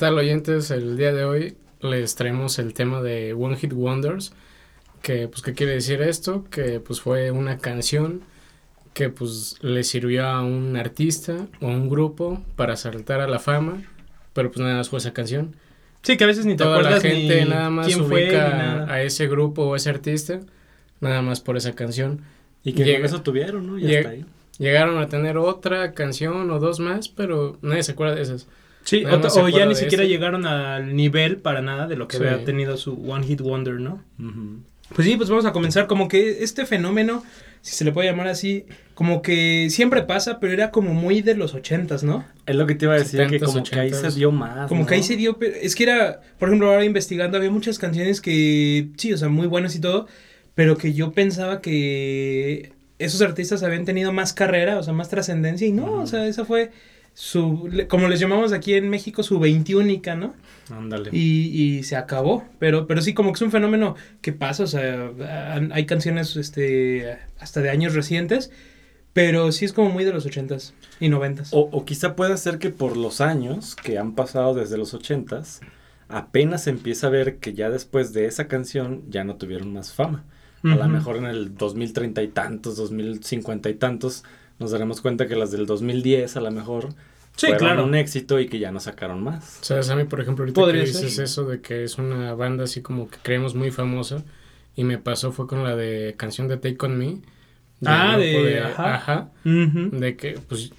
¿Qué tal oyentes? El día de hoy les traemos el tema de One Hit Wonders, que pues qué quiere decir esto, que pues fue una canción que pues le sirvió a un artista o a un grupo para saltar a la fama, pero pues nada más fue esa canción. Sí, que a veces ni te Toda la acuerdas gente ni nada más quién fue, ubica nada. a ese grupo o ese artista, nada más por esa canción. Y que Llega- eso tuvieron, ¿no? Y llega- hasta ahí. Llegaron a tener otra canción o dos más, pero nadie se acuerda de esas. Sí, o, ya ni siquiera ese. llegaron al nivel para nada de lo que Sí. había tenido su One Hit Wonder, ¿no? Pues sí, pues vamos a comenzar como que este fenómeno, si se le puede llamar así, como que siempre pasa, pero era como muy de los ochentas, ¿no? Es lo que te iba a decir, que 70s, como que ahí se 80s. dio más. Como que ahí se dio, pero es que era, por ejemplo, ahora investigando, había muchas canciones que, sí, o sea, muy buenas y todo, pero que yo pensaba que esos artistas habían tenido más carrera, o sea, más trascendencia, y no, o sea, esa fue su, como les llamamos aquí en México, su veintiúnica, ¿no? Ándale. Y, y se acabó, pero, pero sí, como que es un fenómeno que pasa, o sea, hay canciones, este, hasta de años recientes, pero sí es como muy de los ochentas y noventas. O, o quizá puede ser que por los años que han pasado desde los ochentas, apenas empieza a ver que ya después de esa canción ya no tuvieron más fama. A lo mejor en el 2030 y tantos, 2050 y tantos, nos daremos cuenta que las del 2010 a lo mejor Sí, fueron claro. un éxito y que ya no sacaron más. ¿Sabes? A mí, por ejemplo, ahorita Podría que dices ser. eso de que es una banda así como que creemos muy famosa, y me pasó fue con la de canción de Take On Me. Ah, grupo de Ajá. De que, pues,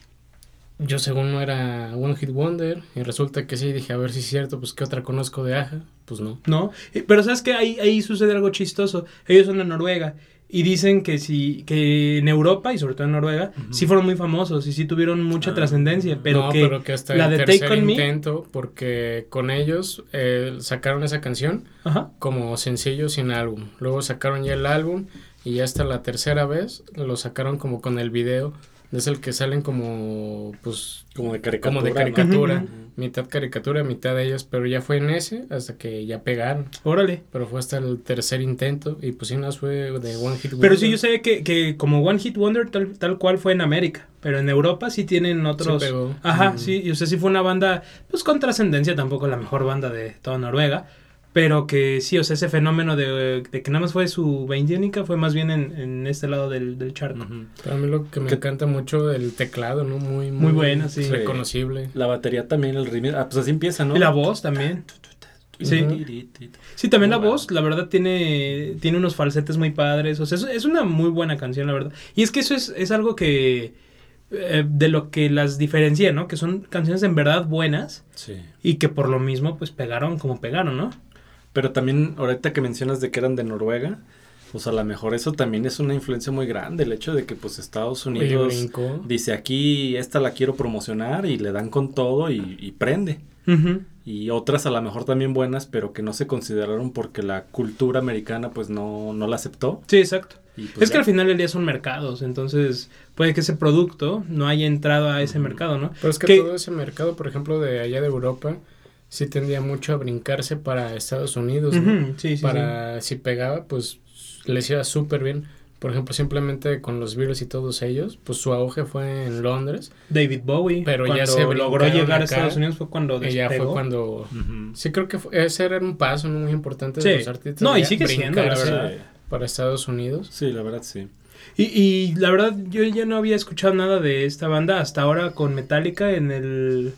yo según no era One Hit Wonder, y resulta que sí, dije, a ver si es cierto, pues, ¿qué otra conozco de Aja? Pues no. ¿no? Eh, Pero sabes que ahí, ahí sucede algo chistoso. Ellos son de Noruega y dicen que sí, que en Europa y sobre todo en Noruega, sí fueron muy famosos y sí tuvieron mucha Ah. trascendencia, pero, no, que pero que hasta la el de Take tercer On Me- intento, porque con ellos eh, sacaron esa canción Ajá. como sencillo sin álbum. Luego sacaron ya el álbum y ya hasta la tercera vez lo sacaron como con el video. Es el que salen como, pues, Como de caricatura. como de ¿no? caricatura. Ujú. Mitad caricatura, mitad de ellos. Pero ya fue en ese hasta que ya pegaron. Órale. Pero fue hasta el tercer intento. Y pues sí, no fue de One Hit Pero Wonder. sí, yo sé que, que como One Hit Wonder tal, tal cual fue en América, pero en Europa sí tienen otros... Sí pegó. Ajá, Mm. sí, y sea, sí fue una banda, pues con trascendencia, tampoco la mejor banda de toda Noruega, pero que sí, o sea, ese fenómeno de, de que nada más fue su veintiúnica fue más bien en, en este lado del, del charco. A mí lo que me Que- encanta mucho el teclado, ¿no? Muy, muy, Muy bueno, sí. Reconocible. La batería también, el ritmo. Ah, pues así empieza, ¿no? Y la voz también. Sí. Sí, también la voz, la verdad, tiene, tiene unos falsetes muy padres. O sea, es, es una muy buena canción, la verdad. Y es que eso es, es algo que. eh, de lo que las diferencia, ¿no? Que son canciones en verdad buenas Sí. y que por lo mismo, pues pegaron como pegaron, ¿no? Pero también, ahorita que mencionas de que eran de Noruega, pues a lo mejor eso también es una influencia muy grande, el hecho de que pues Estados Unidos dice aquí, esta la quiero promocionar y le dan con todo y, y prende. Y otras a lo mejor también buenas, pero que no se consideraron porque la cultura americana pues no, no la aceptó. Sí, exacto. Y, pues, es que al final del día son mercados, entonces puede que ese producto no haya entrado a ese mercado, ¿no? Pero es que Que- todo ese mercado, por ejemplo, de allá de Europa, sí tendía mucho a brincarse para Estados Unidos, ¿no? Ujú, sí, sí, sí. para si pegaba, pues les iba súper bien. Por ejemplo, simplemente con los Beatles y todos ellos, pues su auge fue en Londres. David Bowie, Pero ya cuando se logró llegar a Estados Unidos fue cuando Y ya fue despegó. cuando... Sí, creo que fue- ese era un paso muy importante de los artistas. No, y ya sigue siendo, la brincarse verdad. Para Estados Unidos. Sí, la verdad sí. Y, y la verdad, yo ya no había escuchado nada de esta banda hasta ahora con Metallica en el,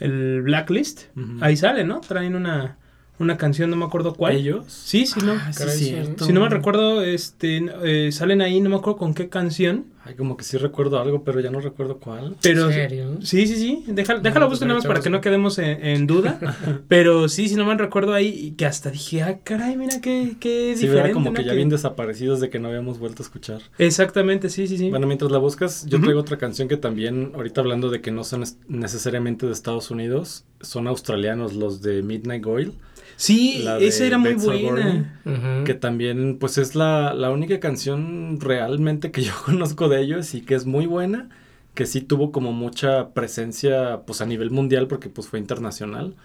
el Blacklist. Ahí sale, ¿no? Traen una, una canción, no me acuerdo cuál. ¿Ellos? Sí, sí, no. Ah, sí, Caray, sí. cierto. Si no me recuerdo, este, eh, salen ahí, no me acuerdo con qué canción. Ay, como que sí recuerdo algo, pero ya no recuerdo cuál. Pero ¿En serio? sí, sí, sí. Déjalo, déjalo pues busco nada más para que no quedemos en, en duda. pero sí, si no me recuerdo ahí, y que hasta dije, ah, caray, mira qué, qué Sí, diferente. era como ¿no? que ya bien desaparecidos de que no habíamos vuelto a escuchar. Exactamente, sí, sí, sí. Bueno, mientras la buscas, yo traigo otra canción que también, ahorita hablando de que no son es- necesariamente de Estados Unidos, son australianos, los de Midnight Oil, sí, la de esa era muy buena. Que también pues es la, la única canción realmente que yo conozco de ellos y que es muy buena, que sí tuvo como mucha presencia pues a nivel mundial porque pues fue internacional,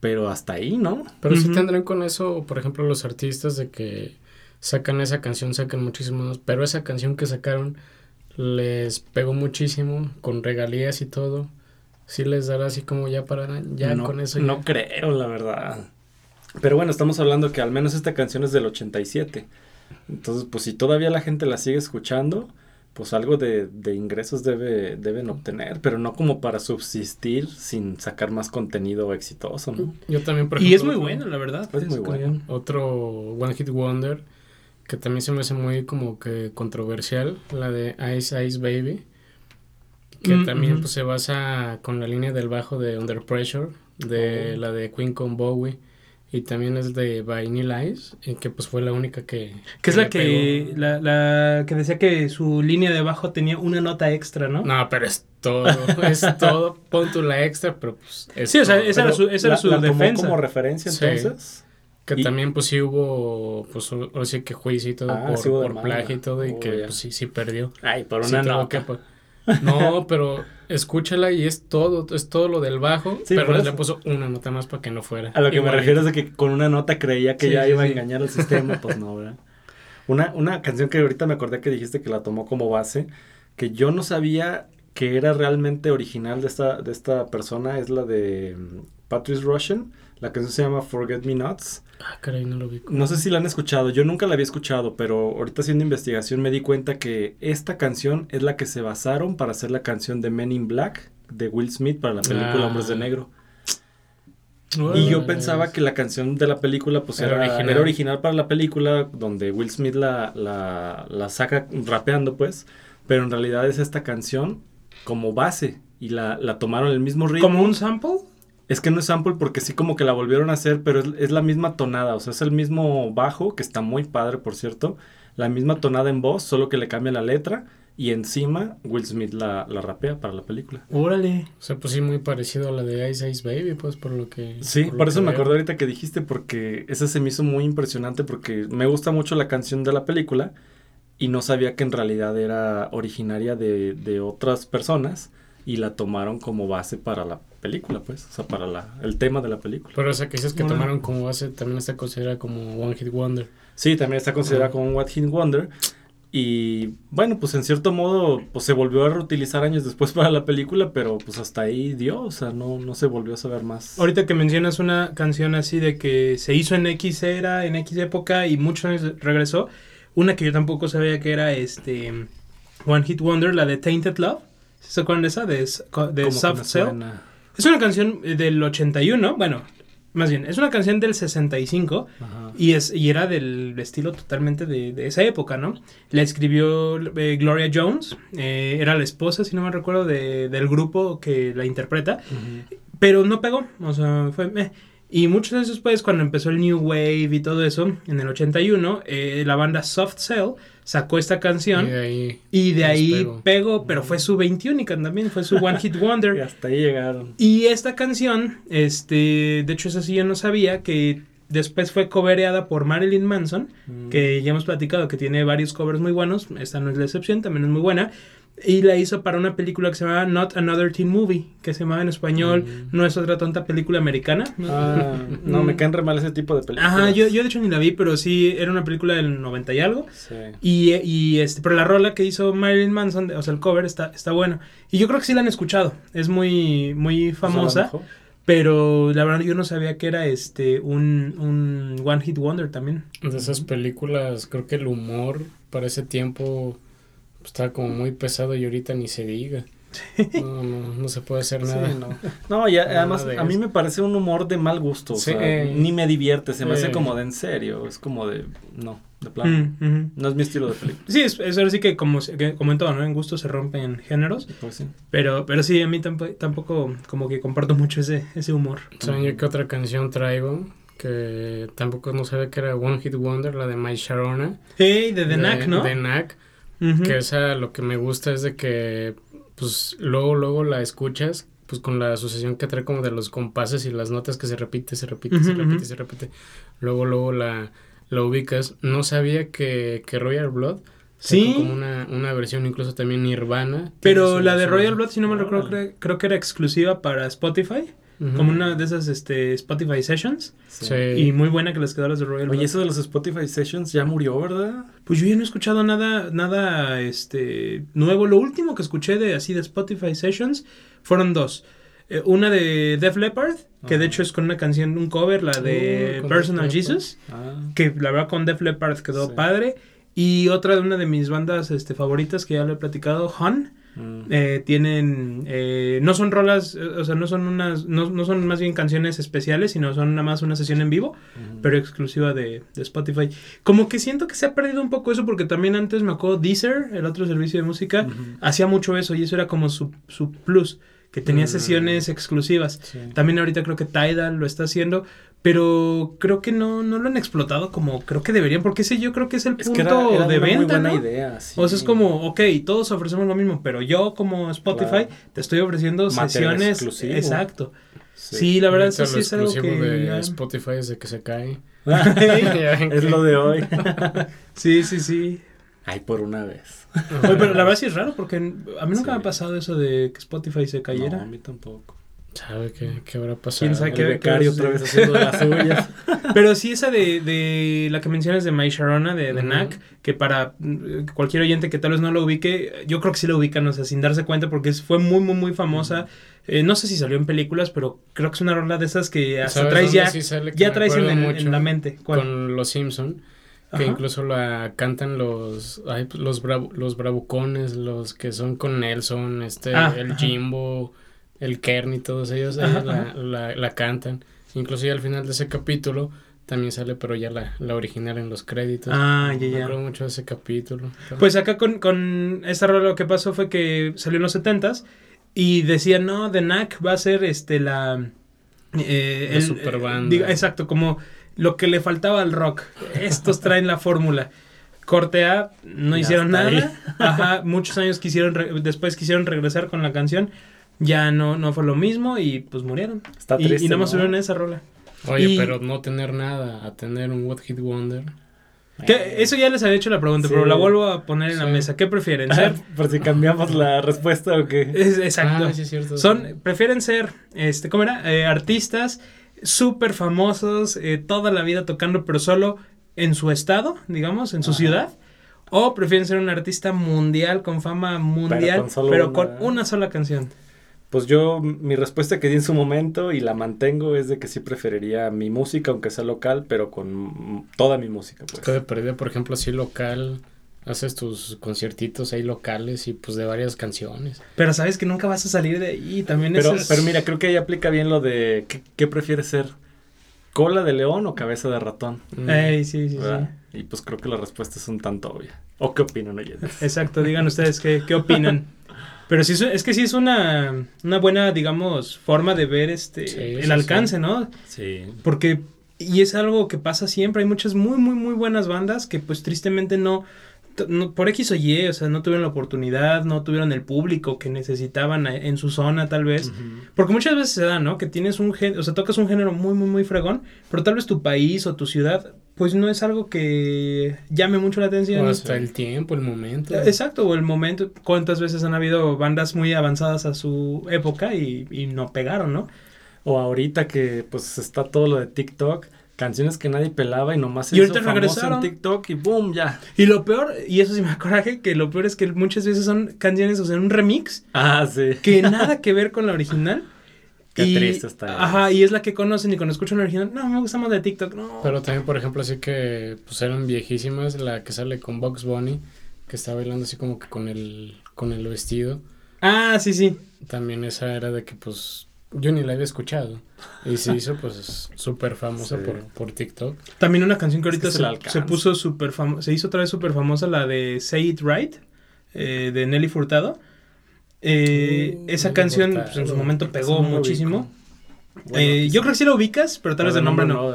pero hasta ahí, ¿no? Pero sí tendrán con eso, por ejemplo, los artistas de que sacan esa canción, sacan muchísimos, pero esa canción que sacaron les pegó muchísimo con regalías y todo. sí les dará así como ya para ya no, con eso. No creo, la verdad. Pero bueno, estamos hablando que al menos esta canción es del 87. Entonces, pues si todavía la gente la sigue escuchando, pues algo de, de ingresos debe, deben obtener, pero no como para subsistir sin sacar más contenido exitoso, ¿no? Yo también, por Y es ejemplo, muy buena, la verdad. Es muy buena. canción. Otro One Hit Wonder que también se me hace muy como que controversial, la de Ice Ice Baby, que Mm, también pues se basa con la línea del bajo de Under Pressure, de Oh. la de Queen con Bowie, y también es de Vanilla Ice, y que pues fue la única que... Que es la que, la, la que decía que su línea de abajo tenía una nota extra, ¿no? No, pero es todo, es todo, pon tú la extra, pero pues... es Sí, o sea, esa era su, esa era su la tomó defensa. como referencia Sí. entonces. Que Y- también pues sí hubo, pues o sí que juicio y todo Ah, por, sí por plagio y todo, y Oh, que pues sí, sí perdió. Ay, por Sí una tuvo nota. que, pues, No, pero escúchala y es todo, es todo lo del bajo, Sí, pero le puso una nota más para que no fuera. A lo que me refiero es de que con una nota creía que Sí, ya sí, iba a engañar al sistema, pues no, ¿verdad? Una, una canción que ahorita me acordé que dijiste que la tomó como base, que yo no sabía que era realmente original de esta, de esta persona, es la de mm, Patrice Russian. La canción se llama Forget Me Nots. Ah, caray, no lo vi. No sé si la han escuchado, yo nunca la había escuchado, pero ahorita haciendo investigación me di cuenta que esta canción es la que se basaron para hacer la canción de Men in Black de Will Smith para la película Ah. Hombres de Negro. Y yo pensaba que la canción de la película pues Era era, original. era original para la película donde Will Smith la, la, la saca rapeando pues, pero en realidad es esta canción como base y la, la tomaron el mismo ritmo. ¿Como un sample? Es que no es sample porque sí como que la volvieron a hacer, pero es, es la misma tonada, o sea, es el mismo bajo, que está muy padre por cierto, la misma tonada en voz, solo que le cambia la letra y encima Will Smith la, la rapea para la película. Órale. O sea, pues sí, muy parecido a la de Ice Ice Baby, pues por lo que... Sí, lo por eso me veo. acordé ahorita que dijiste, porque esa se me hizo muy impresionante, porque me gusta mucho la canción de la película y no sabía que en realidad era originaria de, de otras personas y la tomaron como base para la película, pues, o sea, para la, el tema de la película. Pero esa que dices que tomaron como base también está considerada como One Hit Wonder. Sí, también está considerada como un What Hit Wonder. Y bueno, pues en cierto modo, pues se volvió a reutilizar años después para la película, pero pues hasta ahí dio, o sea, no, no se volvió a saber más. Ahorita que mencionas una canción así de que se hizo en X era, en X época y muchos años regresó, una que yo tampoco sabía que era este One Hit Wonder, la de Tainted Love. ¿Se acuerdan de esa? De, de Soft Cell. suena. Es una canción eh, del 81, bueno, más bien, es una canción del 65 Ajá. y, es, y era del estilo totalmente de, de esa época, ¿no? La escribió eh, Gloria Jones, eh, era la esposa, si no me recuerdo, de- del grupo que la interpreta, pero no pegó, o sea, fue... meh. Y muchos años después, cuando empezó el New Wave y todo eso, en el 81, eh, la banda Soft Cell sacó esta canción Y de ahí... y de ahí pegó, pero fue su 21 también, fue su One Hit Wonder. Y hasta ahí llegaron. Y esta canción, este, de hecho, esa sí yo no sabía, que después fue covereada por Marilyn Manson, Mm. que ya hemos platicado que tiene varios covers muy buenos, esta no es la excepción, también es muy buena, y la hizo para una película que se llamaba Not Another Teen Movie, que se llamaba en español Mm. No es otra tonta película americana. Ah, no, me caen re mal ese tipo de películas. Ajá, yo, yo de hecho ni la vi, pero sí era una película del 90 y algo. Sí. Y, y este, pero la rola que hizo Marilyn Manson, o sea, el cover está, está bueno. Y yo creo que sí la han escuchado. Es muy, muy Pues, famosa. Pero la verdad yo no sabía que era este un, un One Hit Wonder también. De esas películas, creo que el humor para ese tiempo estaba como muy pesado y ahorita ni se diga. No, no, no se puede hacer Sí, nada. no. No, y a- además de a mí me parece un humor de mal gusto. o Sí. sea, ni me divierte, se me hace como de en serio. Es como de. No, de plano. Mm. No es mi estilo de película. Sí, es, es ahora sí que como, que como en todo, ¿no? En gusto se rompen géneros. Pues sí. Pero, pero sí, a mí tampoco, tampoco como que comparto mucho ese, ese humor. ¿Saben yo qué otra canción traigo? Que tampoco no sabía que era One Hit Wonder, la de My Sharona. Hey, de The Knack, ¿no? De Knack. Que esa lo que me gusta es de que, pues, luego, luego la escuchas, pues, con la asociación que trae como de los compases y las notas que se repite, se repite, se repite, se repite. Luego, luego la, la ubicas. No sabía que, que Royal Blood Sí. como una, una versión, incluso también Nirvana. Pero la de Royal Blood, si no me recuerdo, creo, creo que era exclusiva para Spotify. Como una de esas este, Spotify Sessions. Sí. Y muy buena que les quedó las de Royal. Oye, eso de los Spotify Sessions ya murió, ¿verdad? Pues yo ya no he escuchado nada, nada este, nuevo. Lo último que escuché de así de Spotify Sessions fueron dos. Eh, una de Def Leppard, que de Ajá. hecho es con una canción, un cover, la de Uh, Personal. Jesus, Ah, que la verdad con Def Leppard quedó Sí. padre. Y otra de una de mis bandas este, favoritas que ya lo he platicado, Hun. Mm. Eh, tienen eh, no son rolas eh, o sea no son unas no, no son más bien canciones especiales sino son nada más una sesión en vivo Ujú. pero exclusiva de, de Spotify como que siento que se ha perdido un poco eso porque también antes me acuerdo Deezer el otro servicio de música hacía mucho eso y eso era como su, su plus que tenía Mm. sesiones exclusivas Sí. también ahorita creo que Tidal lo está haciendo pero creo que no, no lo han explotado como creo que deberían porque ese yo creo que es el Es punto que era, era de una muy venta buena ¿no? idea. sí. O sea, es como, ok, todos ofrecemos lo mismo, pero yo como Spotify Claro. te estoy ofreciendo Material sesiones. exclusivo. Exacto. Sí, la verdad, sí lo es algo que. de ya- Spotify desde que se cae. es lo de hoy. Sí, sí, sí. Ay, por una vez. Oye, pero la verdad sí es raro porque a mí nunca Sí. me ha pasado eso de que Spotify se No, a cayera. mí tampoco. ¿Sabe qué, qué habrá pasado? ¿Quién sabe qué- becario otra vez haciendo de las suyas. Pero sí esa de, de la que mencionas de My Sharona, de, de. NAC, que para mm, cualquier oyente que tal vez no lo ubique, yo creo que sí lo ubican, o sea, sin darse cuenta porque fue muy, muy, muy famosa. Eh, no sé si salió en películas, pero creo que es una rola de esas que hasta ¿Sabes traes ya, sí sale que ya traes en, acuerdo en- mucho? en la mente. ¿Cuál? Con Los Simpson, que Ajá. incluso la cantan los ay, pues, los bravu- los bravucones, los que son con Nelson, este Ah, el ajá. El Kerny, todos ellos ellos la, la, la cantan. Incluso ya al final de ese capítulo también sale, pero ya la, la original en los créditos. Ah, ya, Me ya. acuerdo mucho de ese capítulo. Pues acá con, con esta rola lo que pasó fue que salió en los 70s y decían, no, The Knack va a ser este la... eh, La superbanda. diga- exacto, como lo que le faltaba al rock. Estos traen la fórmula. Corte A, no Ya hicieron nada. Ajá, muchos años quisieron, después quisieron regresar con la canción. Ya no, no fue lo mismo y pues murieron. Está y, triste. y nada más ¿no? subieron esa rola. Oye, y- pero no tener nada, a tener un What Hit Wonder. Que eso ya les había hecho la pregunta, Sí. pero la vuelvo a poner en la mesa. ¿Qué prefieren? ¿Ser? Por si cambiamos la respuesta o qué. Es- exacto. Ah, sí es cierto. Son, prefieren ser, este, ¿cómo era? Eh, artistas súper famosos, eh, toda la vida tocando, pero solo en su estado, digamos, en su Ajá. ciudad. O prefieren ser un artista mundial, con fama mundial, pero con, una- sola canción. Pues yo, mi respuesta que di en su momento y la mantengo es de que sí preferiría mi música, aunque sea local, pero con toda mi música, Es pues. que de perdida, por ejemplo, así local, haces tus conciertitos ahí locales y pues de varias canciones. Pero sabes que nunca vas a salir de ahí, también Pero, eso es- pero mira, creo que ahí aplica bien lo de ¿qué, qué prefieres ser? ¿Cola de león o cabeza de ratón? Mm. Ey, sí, sí, ¿verdad? Y pues creo que la respuesta es un tanto obvia. ¿O qué opinan oyentes? sí. Exacto, digan ustedes qué, qué opinan. Pero sí, es- que sí es una, una buena, digamos, forma de ver este Sí, el alcance, sí. ¿no? Sí. Porque, y es algo que pasa siempre, hay muchas muy, muy, muy buenas bandas que pues tristemente no, por X o Y, o sea, no tuvieron la oportunidad, no tuvieron el público que necesitaban a- en su zona tal vez. Porque muchas veces se da, ¿no? Que tienes un género, o sea, tocas un género muy, muy, muy fregón, pero tal vez tu país o tu ciudad, pues no es algo que llame mucho la atención. O hasta el tiempo, el momento. Exacto, o el momento, cuántas veces han habido bandas muy avanzadas a su época y, y no pegaron, ¿no? O ahorita que pues está todo lo de TikTok, canciones que nadie pelaba y nomás se Y ahorita regresaron. en TikTok y boom, ya. Y lo peor, y eso sí me coraje, que lo peor es que muchas veces son canciones, o sea, un remix Ah, sí. que nada que ver con la original. Qué y, triste está Ajá, y es la que conocen y cuando escuchan la original, no, me gusta más de TikTok, no. Pero también, por ejemplo, así que pues eran viejísimas, la que sale con Box Bunny, que está bailando así como que con el, con el vestido. Ah, sí, sí. También esa era de que pues yo ni la había escuchado. Y se hizo pues súper famosa Sí. por, por TikTok. También una canción que Es que ahorita se se, se puso súper famosa, se hizo otra vez súper famosa, la de Say It Right, eh, de Nelly Furtado. Eh, Uh, esa canción pues, en su momento pegó muchísimo. Bueno, Eh, quizá. yo creo que sí la ubicas, pero tal vez de nombre no.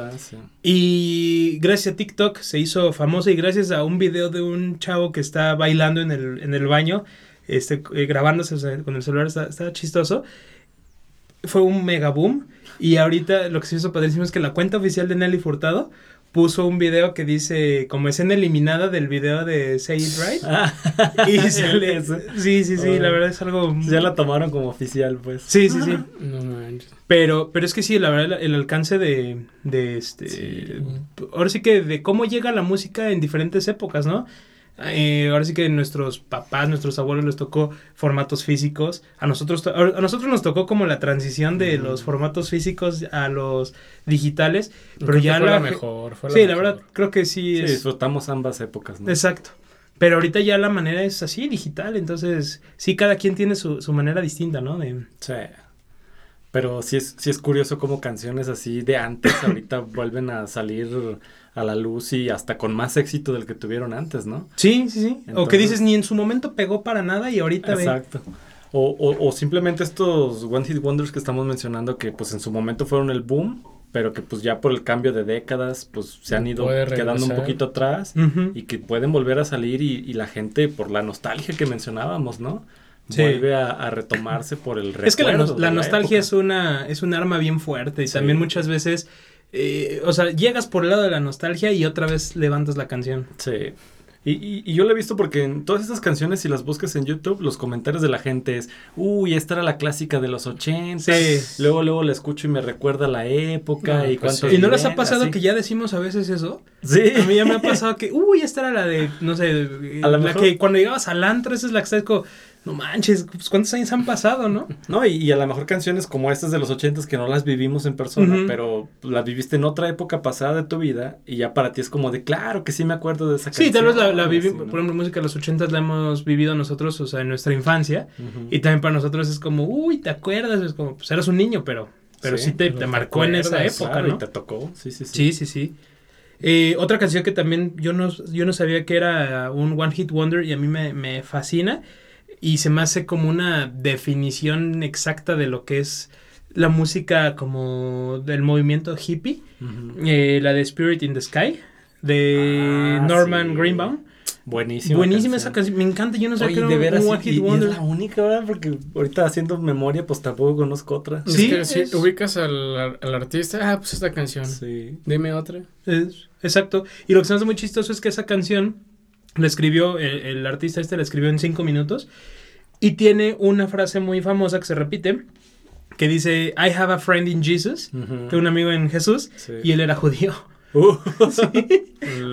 Y gracias a TikTok se hizo famosa y gracias a un video de un chavo que está bailando en el, en el baño, este, eh, grabándose con el celular, está, está chistoso. Fue un mega boom. Y ahorita lo que se hizo padrísimo es que la cuenta oficial de Nelly Furtado puso un video que dice como escena eliminada del video de Say It Right. Ah, Y sale- sí, sí, sí, la Órale. verdad es algo... Ya la tomaron como oficial, pues. Sí, sí, sí. No manches. Pero, pero es que sí, la verdad, el, el alcance de, de este. Sí. Ahora sí que de cómo llega la música en diferentes épocas, ¿no? Eh, ahora sí que nuestros papás, nuestros abuelos les tocó formatos físicos. A nosotros, to- a nosotros nos tocó como la transición de los formatos físicos a los digitales. Pero Creo que ya fue la, mejor. Fue la sí, la verdad, creo que sí, Sí, es. disfrutamos ambas épocas, ¿no? Exacto. Pero ahorita ya la manera es así, digital. Entonces, sí, cada quien tiene su, su manera distinta, ¿no? De, Sí. Pero sí es, sí es curioso cómo canciones así de antes ahorita vuelven a salir a la luz y hasta con más éxito del que tuvieron antes, ¿no? Sí, sí, sí. o que dices, ni en su momento pegó para nada y ahorita ve. Exacto. O, o, o simplemente estos One Hit Wonders que estamos mencionando que pues en su momento fueron el boom, pero que pues ya por el cambio de décadas pues se han ido quedando un poquito atrás y que pueden volver a salir y, y la gente por la nostalgia que mencionábamos, ¿no? Sí. Vuelve a, a retomarse por el Es que la, recuerdo de la nostalgia época. es una es un arma bien fuerte y Sí. también muchas veces, eh, o sea, llegas por el lado de la nostalgia y otra vez levantas la canción. Sí. Y, y, y yo lo he visto porque en todas estas canciones, si las buscas en YouTube, los comentarios de la gente es, uy, esta era la clásica de los 80. Sí. Luego, luego la escucho y me recuerda la época No, y pues cuántos sí. ¿Y no les ha pasado así. que ya decimos a veces eso? Sí. A mí ya me ha pasado que, uy, esta era la de, no sé, A la mejor- que cuando llegabas al antro, esa es la que estás como, no manches, pues, ¿cuántos años han pasado, no? No, y, y a lo mejor canciones como estas de los 80 que no las vivimos en persona, pero las viviste en otra época pasada de tu vida y ya para ti es como de, claro que sí me acuerdo de esa Sí, canción. tal vez la, la así, vivi- ¿no? por ejemplo, música de los ochentas la hemos vivido nosotros, o sea, en nuestra infancia. Y también para nosotros es como, uy, ¿te acuerdas? Es como, pues eras un niño, pero, pero sí, Sí, te, te marcó en esa época, Claro, ¿no? y te tocó. Sí, sí, sí. Sí, sí, sí. Eh, otra canción que también yo no, yo no sabía que era un One Hit Wonder y a mí me, me fascina y se me hace como una definición exacta de lo que es la música como del movimiento hippie, eh, la de Spirit in the Sky de Ah, Norman sí. Greenbaum. Buenísima. Buenísima esa canción, me encanta, yo no sé qué era veras, un One y- Hit y, Wonder. es la única, ¿verdad? Porque ahorita haciendo memoria, pues tampoco conozco otra. Es Sí, que ubicas al, al artista, ah, pues esta canción. Sí. Dime otra. Es- exacto. Y lo que se me hace muy chistoso es que esa canción la escribió, el, el artista este la escribió en cinco minutos y tiene una frase muy famosa que se repite que dice I have a friend in Jesus, tengo un amigo en Jesús Sí. y él era judío. Uh, La O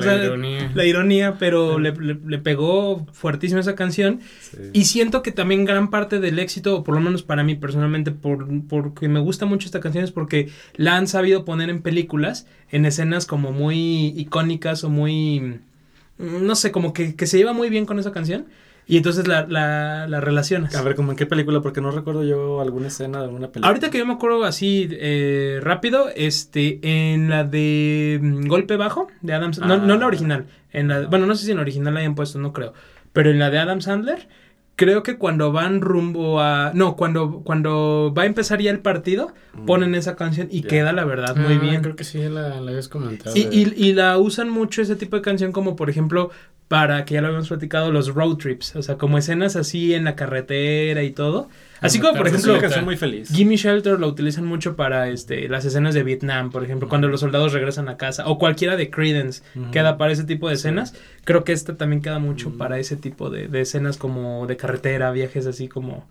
sea, ironía. La ironía, pero le, le- le pegó fuertísimo esa canción sí. y siento que también gran parte del éxito, o por lo menos para mí personalmente, por, porque me gusta mucho esta canción, es porque la han sabido poner en películas, en escenas como muy icónicas o muy, mm, no sé, como que, que se lleva muy bien con esa canción. Y entonces la, la, la relacionas. A ver, ¿como en qué película? Porque no recuerdo yo alguna escena de alguna película. Ahorita que yo me acuerdo así eh, rápido, este, en la de mm, Golpe Bajo, de Adam Sandler, no, no en la Ah. original, en la, bueno, no sé si en la original la hayan puesto, no creo, pero en la de Adam Sandler, creo que cuando van rumbo a, no, cuando, cuando va a empezar ya el partido, Mm. ponen esa canción y queda la verdad muy Ah, bien. Creo que sí, la, la habías comentado. Y, y, y la usan mucho ese tipo de canción como por ejemplo para que ya lo habíamos platicado los road trips, o sea, como escenas así en la carretera y todo. Así como por ejemplo una canción muy feliz. Gimme Shelter lo utilizan mucho para este, las escenas de Vietnam, por ejemplo, cuando los soldados regresan a casa, o cualquiera de Credence queda para ese tipo de escenas. Creo que esta también queda mucho para ese tipo de, de escenas como de carretera, viajes así como,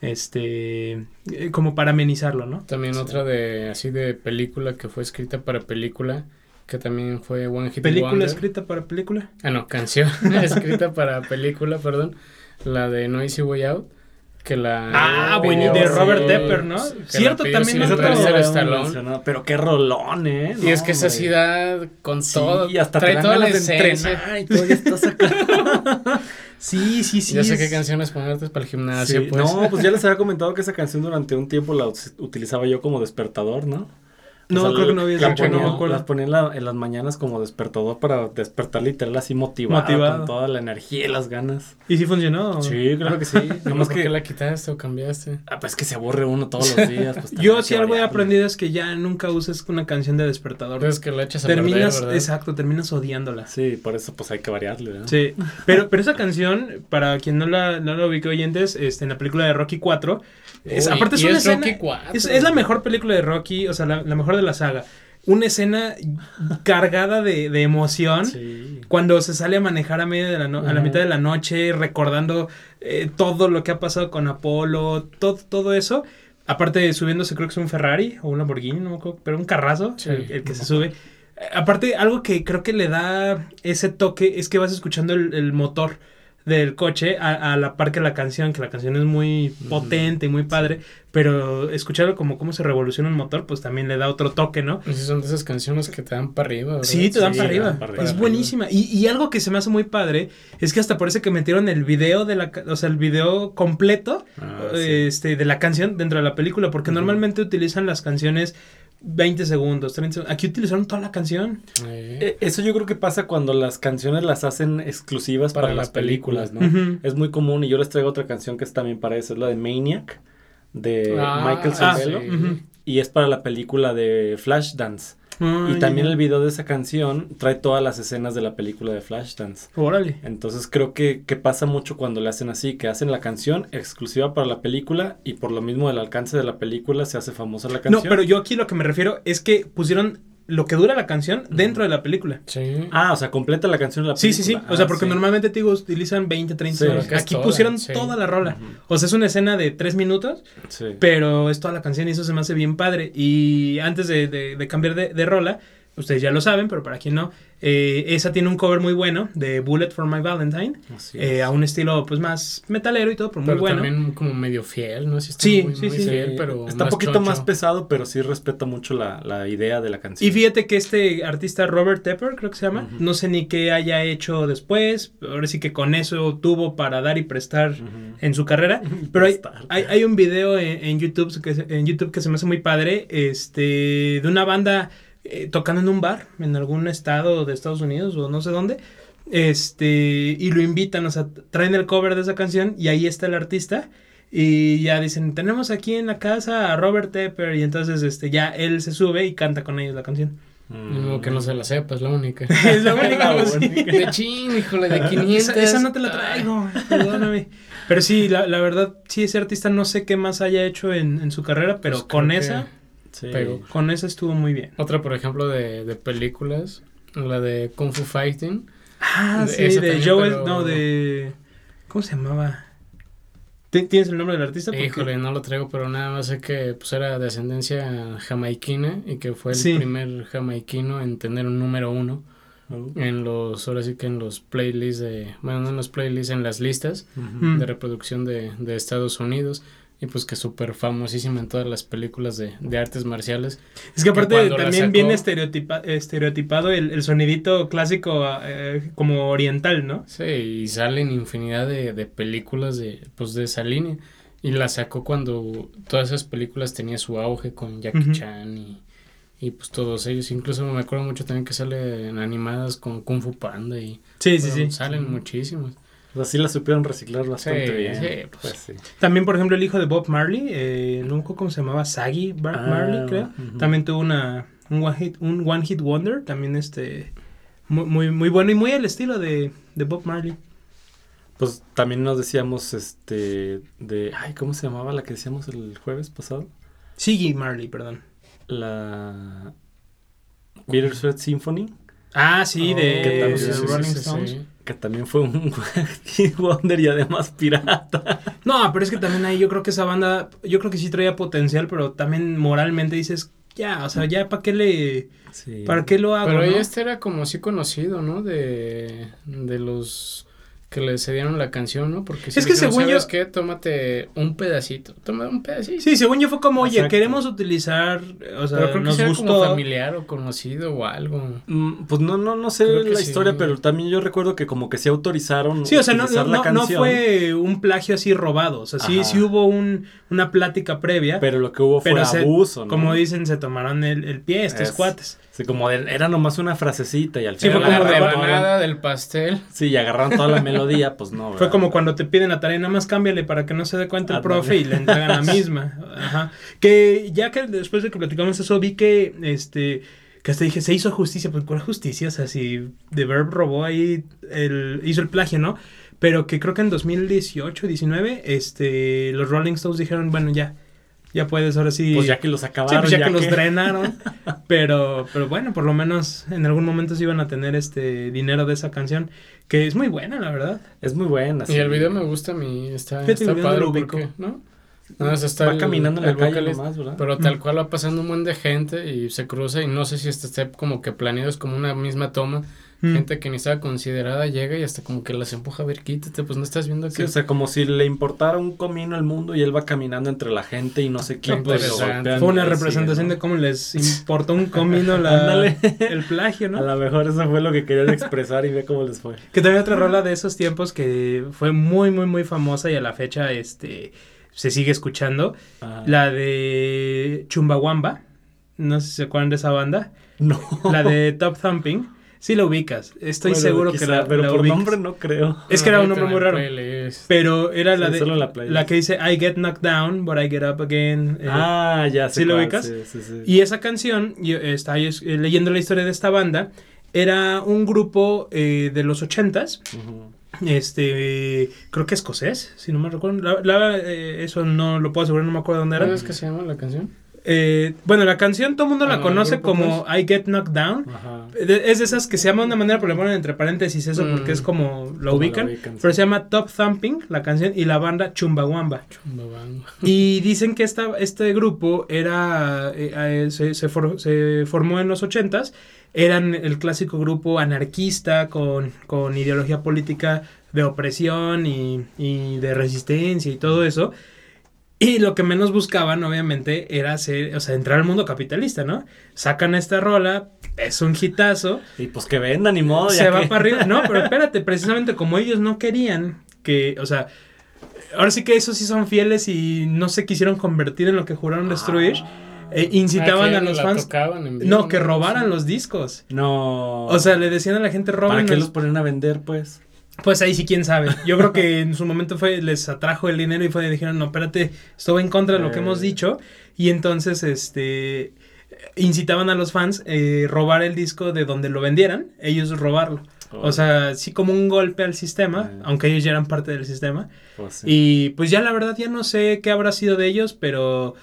este, eh, como para amenizarlo, ¿no? También Sí. otra de así de película que fue escrita para película, que también fue One Hit Película Wonder. escrita para película. Ah, no, canción escrita para película, perdón. La de No Easy Way Out. Que la. Ah, bueno, de Robert Depper, ¿no? Cierto, también Sylvester otro- Pero qué rolón, ¿eh? Y es que esa da con Sí, todo. y hasta trae te toda la esencia. y todo, ya estás acá. Sí, sí, sí. ya sé es- qué canciones ponerte para el gimnasio, Sí, pues. No, pues ya les había comentado que esa canción durante un tiempo la utilizaba yo como despertador, ¿no? No, O sea, creo que no había dicho, no me ponía- acuerdo. Las ponía en, la- en las mañanas como despertador para despertar literal así motivado, Motivado. con toda la energía y las ganas. ¿Y sí funcionó? Sí, claro que sí. No Nomás ¿Por que, la quitaste o cambiaste? ah, pues que se aburre uno todos los días. Pues, Yo que algo he aprendido es que ya nunca uses una canción de despertador. Entonces que la echas a terminas, perder, ¿verdad? exacto, terminas odiándola. Sí, por eso pues hay que variarle, ¿no? Sí, pero, pero esa canción, para quien no la, no la ubique oyentes, este, en la película de Rocky 4, es, Uy, aparte es una es escena, Rocky 4. es, es la mejor película de Rocky, o sea, la, la mejor de la saga. Una escena cargada de, de emoción. Sí. Cuando se sale a manejar a, media de la no- a la mitad de la noche, recordando eh, todo lo que ha pasado con Apolo, todo, todo eso. Aparte de subiéndose, creo que es un Ferrari o un Lamborghini, no me acuerdo, pero un carrazo, Sí, el, el que se sube. Aparte, algo que creo que le da ese toque es que vas escuchando el, el motor del coche a, a, la par que la canción, que la canción es muy potente y muy padre, pero escucharlo como cómo se revoluciona un motor, pues también le da otro toque, ¿no? Pues son de esas canciones que te dan para arriba. ¿verdad? Sí, te dan Sí, para, arriba. dan para arriba. Es buenísima. Y, y algo que se me hace muy padre es que hasta parece que metieron el video de la, o sea, el video completo Ah, sí. este, de la canción dentro de la película, porque normalmente utilizan las canciones 20 segundos, 30 segundos. Aquí utilizaron toda la canción. Eh, Eso yo creo que pasa cuando las canciones las hacen exclusivas para, Para la las películas, ¿no? Es muy común y yo les traigo otra canción que es también para eso, es la de Maniac, de Ah, Michael ah, sí. Ujú. y es para la película de Flashdance. Ah, y también el video de esa canción trae todas las escenas de la película de Flashdance. Órale. Entonces creo que, que pasa mucho cuando le hacen así, que hacen la canción exclusiva para la película y por lo mismo del alcance de la película se hace famosa la No, canción. pero yo aquí lo que me refiero es que pusieron lo que dura la canción dentro de la película. sí. Ah, o sea, completa la canción de la Sí, película. sí, sí. O sea, Ah, porque sí. normalmente te digo, utilizan 20, 30 Sí, Aquí toda, pusieron sí. toda la rola. O sea, es una escena de 3 minutos, Sí. pero es toda la canción y eso se me hace bien padre. Y antes de, de- de cambiar de, de rola, ustedes ya lo saben, pero para quien no, eh, esa tiene un cover muy bueno de Bullet for My Valentine, Así eh, es. a un estilo pues más metalero y todo, pero muy pero bueno. también como medio fiel, ¿no? Sí, está Sí, muy, sí, muy sí. fiel, Sí, pero está un poquito choncho. más pesado, pero sí respeta mucho la, la idea de la canción. Y fíjate que este artista Robert Tepper, creo que se llama, no sé ni qué haya hecho después, ahora sí que con eso tuvo para dar y prestar en su carrera, pero hay, hay, hay un video en, en YouTube que se- en YouTube que se me hace muy padre, este, de una banda eh, tocando en un bar en algún estado de Estados Unidos o no sé dónde, este, y lo invitan, o sea, traen el cover de esa canción y ahí está el artista. Y ya dicen, tenemos aquí en la casa a Robert Tepper. Y entonces este, ya él se sube y canta con ellos la canción. Mm. No, que no se la sepa, es la única. Es la única, La pues, sí. única. De chin, híjole, de 500. Esa, esa no te la traigo, perdóname. Pero sí, la, la verdad, sí, ese artista no sé qué más haya hecho en, en su carrera, pero Pues con creo que- esa, Sí. Con esa estuvo muy bien. Otra, por ejemplo, de, de películas, la de Kung Fu Fighting. Ah, De- sí, de también, Joel, pero- no, de... ¿Cómo se llamaba? ¿Ti- ¿Tienes el nombre del artista? Porque- Híjole, no lo traigo, pero nada más sé que pues era de ascendencia jamaiquina y que fue el Sí. primer jamaiquino en tener un número uno Oh. en los, ahora sí que en los playlists de, bueno, no en los playlists, en las listas Ujú. Mm. de reproducción de, de Estados Unidos y pues que súper famosísima en todas las películas de, de artes marciales. Es que aparte también sacó- viene estereotipa- estereotipado el, el sonidito clásico eh, como oriental, ¿no? Sí, y salen infinidad de, de películas de, pues de esa línea. Y la sacó cuando todas esas películas tenía su auge con Jackie. Chan y, y pues todos ellos. Incluso me acuerdo mucho también que salen animadas con Kung Fu Panda y Sí, sí, bueno, sí. salen muchísimos. O sea, sí la supieron reciclar bastante Sí, bien. sí, pues. Pues sí. También, por ejemplo, el hijo de Bob Marley, eh, acuerdo cómo se llamaba, Saggy Ah, Marley, creo. También tuvo una, un, one hit, un one hit wonder, también este, muy, muy, muy bueno y muy al estilo de, de Bob Marley. Pues también nos decíamos, este, de, ay, ¿cómo se llamaba la que decíamos el jueves pasado? Siggy Marley, perdón. La Bittersweet Symphony, Ah, sí, Oh, de, sí, Rolling Stones. Que también fue un Wonder y además pirata. No, pero es que también ahí yo creo que esa banda, yo creo que sí traía potencial, pero también moralmente dices, ya, o sea, ya para qué le, Sí. para qué lo hago, Pero ¿no? este era como sí conocido, ¿no? De, de los que le cedieron la canción, ¿no? Porque si Es que dijeron, según yo- ¿sabes qué? Tómate un pedacito. Toma un pedacito. Sí, según yo fue como, oye, Exacto. queremos utilizar, o sea, Pero creo que nos gustó. como familiar o conocido o algo. Mm, Pues no, no, no sé Creo que la sí. historia, pero también yo recuerdo que como que se autorizaron Sí, o sea, no, fue un plagio así robado. O sea, sí, Ajá. sí hubo un, una plática previa. pero lo que hubo fue Pero se- abuso, ¿no? Como dicen, se tomaron el, el pie estos Es- cuates. Sí, como de- era nomás una frasecita y al Sí, Era fue final como la- rebanada del pastel. Sí, y agarraron toda la melodía, pues no. Fue ¿verdad? como cuando te piden la tarea, nada más cámbiale para que no se dé cuenta el profe y le entregan la misma. Ajá. Que ya que después de que platicamos eso, vi que este. Que hasta dije, se hizo justicia, pues ¿cuál justicia? O sea, si The Verb robó ahí, el, hizo el plagio, ¿no? Pero que creo que en 2018, 19, este, los Rolling Stones dijeron, bueno, ya, ya puedes, ahora sí. Pues ya que los Sí, acabaron. pues ya, que, los drenaron. pero, pero bueno, por lo menos en algún momento sí iban a tener este dinero de esa canción. Que es muy buena, la verdad. Es muy buena. Y sí. el video me gusta a mí. Está, Fíjate, el está video padre lo ubico. porque, ¿no? No, está va el- caminando en la calle nomás, ¿verdad? Pero tal cual va pasando un buen de gente y se cruza y no sé si este esté como que planeado, es como una misma toma. Mm. Gente que ni estaba considerada llega y hasta como que las empuja a ver, quítate, pues no estás viendo Sí, que... o sea, como si le importara un comino el mundo y él va caminando entre la gente y no sé quién. pues, pero interesante. golpean Fue una representación ¿no? de cómo les importó un comino la, Ándale. el plagio, A ¿no? lo mejor eso fue lo que querían expresar y ve cómo les fue. Que también otra rola de esos tiempos que fue muy, muy, muy famosa y a la fecha este se sigue escuchando. Ajá. La de Chumbawamba. No sé si se acuerdan de esa banda. No. La de Top Thumping. Sí la ubicas. Estoy Bueno, seguro que la, Pero la por ubicas. nombre no creo. Es que era un nombre muy la raro. Pero era la de la la, que dice I get knocked down, but I get up again. eh, Ah, ya sé ¿sí lo cuál, ubicas? Sí, sí, sí. Y esa canción, yo estaba yo, eh, leyendo la historia de esta banda, era un grupo eh, de los ochentas, Ujú. este, creo que escocés, si no me recuerdo, la, la- eh, eso no lo puedo asegurar, no me acuerdo dónde era. ¿Sabes qué se llama la canción? Eh, bueno, la canción todo el mundo Ah, la el conoce como I Get Knocked Down. Ajá. Es de esas que se llama de una manera, pero le ponen entre paréntesis eso Mm. porque es como lo Como la ubican. sí. Pero se llama Top Thumping, la canción, y la banda Chumbawamba. Chumbawamba. Y dicen que esta, este grupo era eh, eh, se, se for- se formó en los ochentas. Eran el clásico grupo anarquista con, con ideología política de opresión y, y de resistencia y todo eso. Y lo que menos buscaban, obviamente, era hacer, o sea, entrar al mundo capitalista, ¿no? Sacan esta rola, es un hitazo, Y pues que vendan ni modo. se ya va que- para arriba. No, pero espérate, precisamente como ellos no querían que, o sea, ahora sí que esos sí son fieles y no se quisieron convertir en lo que juraron destruir, eh, incitaban Ah, a que los fans. vivo, No, que robaran los discos. No. O sea, le decían a la gente, roben ¿Para qué los- los ponen a vender, pues? Pues ahí sí, quién sabe. Yo creo que en su momento fue, les atrajo el dinero y fue, dijeron, no, espérate, esto va en contra de lo que Eh. hemos dicho. Y entonces, este, incitaban a los fans eh, robar el disco de donde lo vendieran, ellos robarlo. O sea, sí como un golpe al sistema, Eh. aunque ellos ya eran parte del sistema. Pues sí. Y pues ya la verdad ya no sé qué habrá sido de ellos, pero...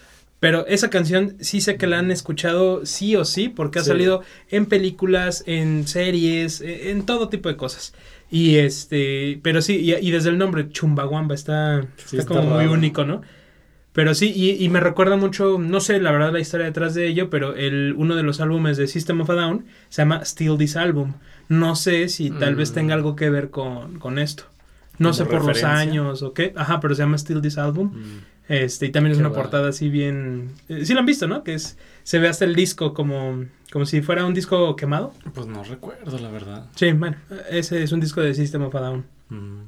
Pero esa canción sí sé que la han escuchado sí o sí, porque ha salido en películas, en series, e- en todo tipo de cosas. Y este, pero sí, y, y desde el nombre, Chumbawamba, está, Sí, está está como muy único, ¿no? Pero sí, y, y me recuerda mucho, no sé la verdad la historia detrás de ello, pero el, uno de los álbumes de System of a Down se llama Still This Album. No sé si tal vez Mm. tenga algo que ver con, con esto. No Como sé por los años o qué. Ajá, pero se llama Still This Album. Mm. Este, y también es Qué una portada así bien. eh, sí lo han visto, ¿no? Que es. Se ve hasta el disco como. como si fuera un disco quemado. Pues no recuerdo, la verdad. Sí, bueno, ese es un disco de System of a Down. Mm.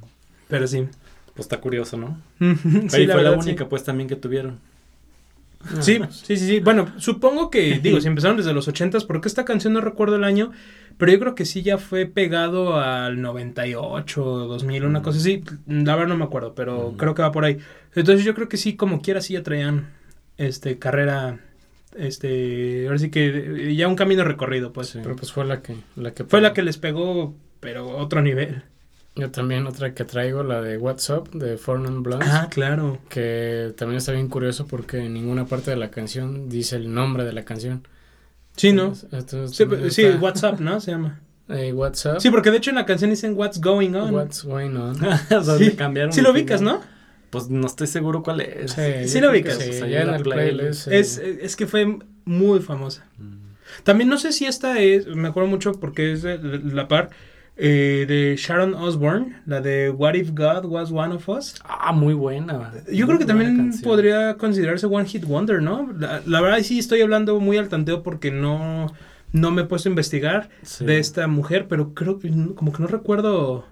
Pero sí. Pues está curioso, ¿no? sí, Pero y fue la sí. única, pues, también que tuvieron. Ah, Sí, sí, sí, sí. Bueno, supongo que, digo, si empezaron desde los 80s, porque esta canción no recuerdo el año, pero yo creo que sí ya fue pegado al 98, 2000, una Mm. cosa así. La verdad no me acuerdo, pero Mm. creo que va por ahí. Entonces yo creo que sí, como quiera, sí ya traían este, carrera, este, ahora sí que eh, ya un camino recorrido, pues. Sí. Pero pues fue la que, la que Fue la que les pegó, pero otro nivel. Yo también otra que traigo, la de WhatsApp de Four Non Blondes. Ah, claro. Que también está bien curioso porque en ninguna parte de la canción dice el nombre de la canción. Sí, ¿no? Entonces, entonces Sí, sí, WhatsApp, ¿no? Se llama. eh, WhatsApp. Sí, porque de hecho en la canción dicen What's Going On. What's going on. o sea, Sí. cambiaron. Sí lo ubicas. ¿no? Pues no estoy seguro cuál es. Sí, Sí lo ubicas. sí, O sea, ya en el playlist. playlist. Es, es que fue muy famosa. Mm. También no sé si esta es, me acuerdo mucho porque es de la par eh, de Sharon Osbourne, la de What If God Was One of Us. Ah, muy buena. Yo Muy creo que también canción. podría considerarse One Hit Wonder, ¿no? La, la verdad sí estoy hablando muy al tanteo porque no, no me he puesto a investigar Sí. de esta mujer, pero creo que no- como que no recuerdo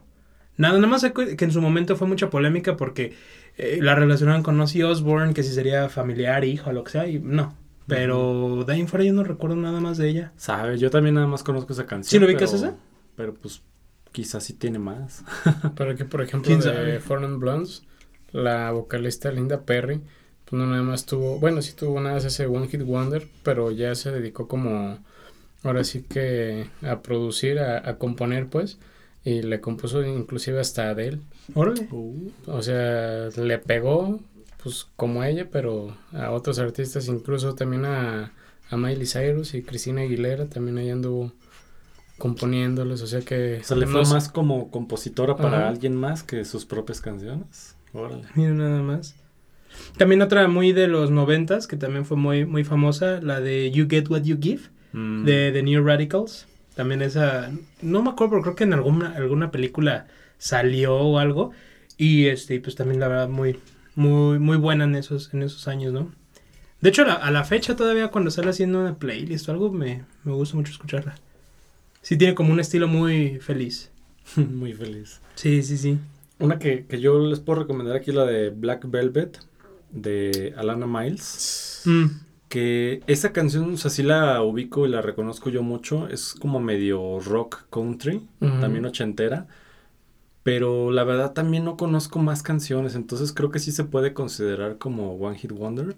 nada. Nada más que en su momento fue mucha polémica porque eh, la relacionaban con Ozzy Osbourne, que si sería familiar, hijo, lo que sea, y no. Pero de ahí en fuera yo no recuerdo nada más de ella. Sabe, yo también nada más conozco esa canción. ¿Sí lo ubicas pero- esa? Pero pues quizás sí tiene más. Pero que, por ejemplo, ¿Quién de Non Blondes, la vocalista Linda Perry, pues no nada más tuvo, bueno, sí tuvo nada más ese One Hit Wonder, pero ya se dedicó como, ahora sí que a producir, a, a componer, pues, y le compuso inclusive hasta Adele. Órale. O sea, le pegó, pues, como ella, pero a otros artistas, incluso también a, a Miley Cyrus y Cristina Aguilera, también ella anduvo componiéndoles, o sea que... O sea, le fue más como compositora para Ajá. alguien más que sus propias canciones. Órale. Mira nada más. También otra muy de los noventas, que también fue muy, muy famosa, la de You Get What You Give, Mm. de The New Radicals. También esa, no me acuerdo, pero creo que en alguna, alguna película salió o algo. Y este, pues también la verdad muy, muy, muy buena en esos, en esos años, ¿no? De hecho, a la, a la fecha todavía cuando sale haciendo una playlist o algo, me, me gusta mucho escucharla. Sí tiene como un estilo muy feliz. Muy feliz. Sí, sí, sí. Una que, que yo les puedo recomendar aquí, la de Black Velvet, de Alana Miles. Mm, Que esa canción, o sea, sí la ubico y la reconozco yo mucho. Es como medio rock country, también ochentera. Pero la verdad también no conozco más canciones, entonces creo que sí se puede considerar como One Hit Wonder.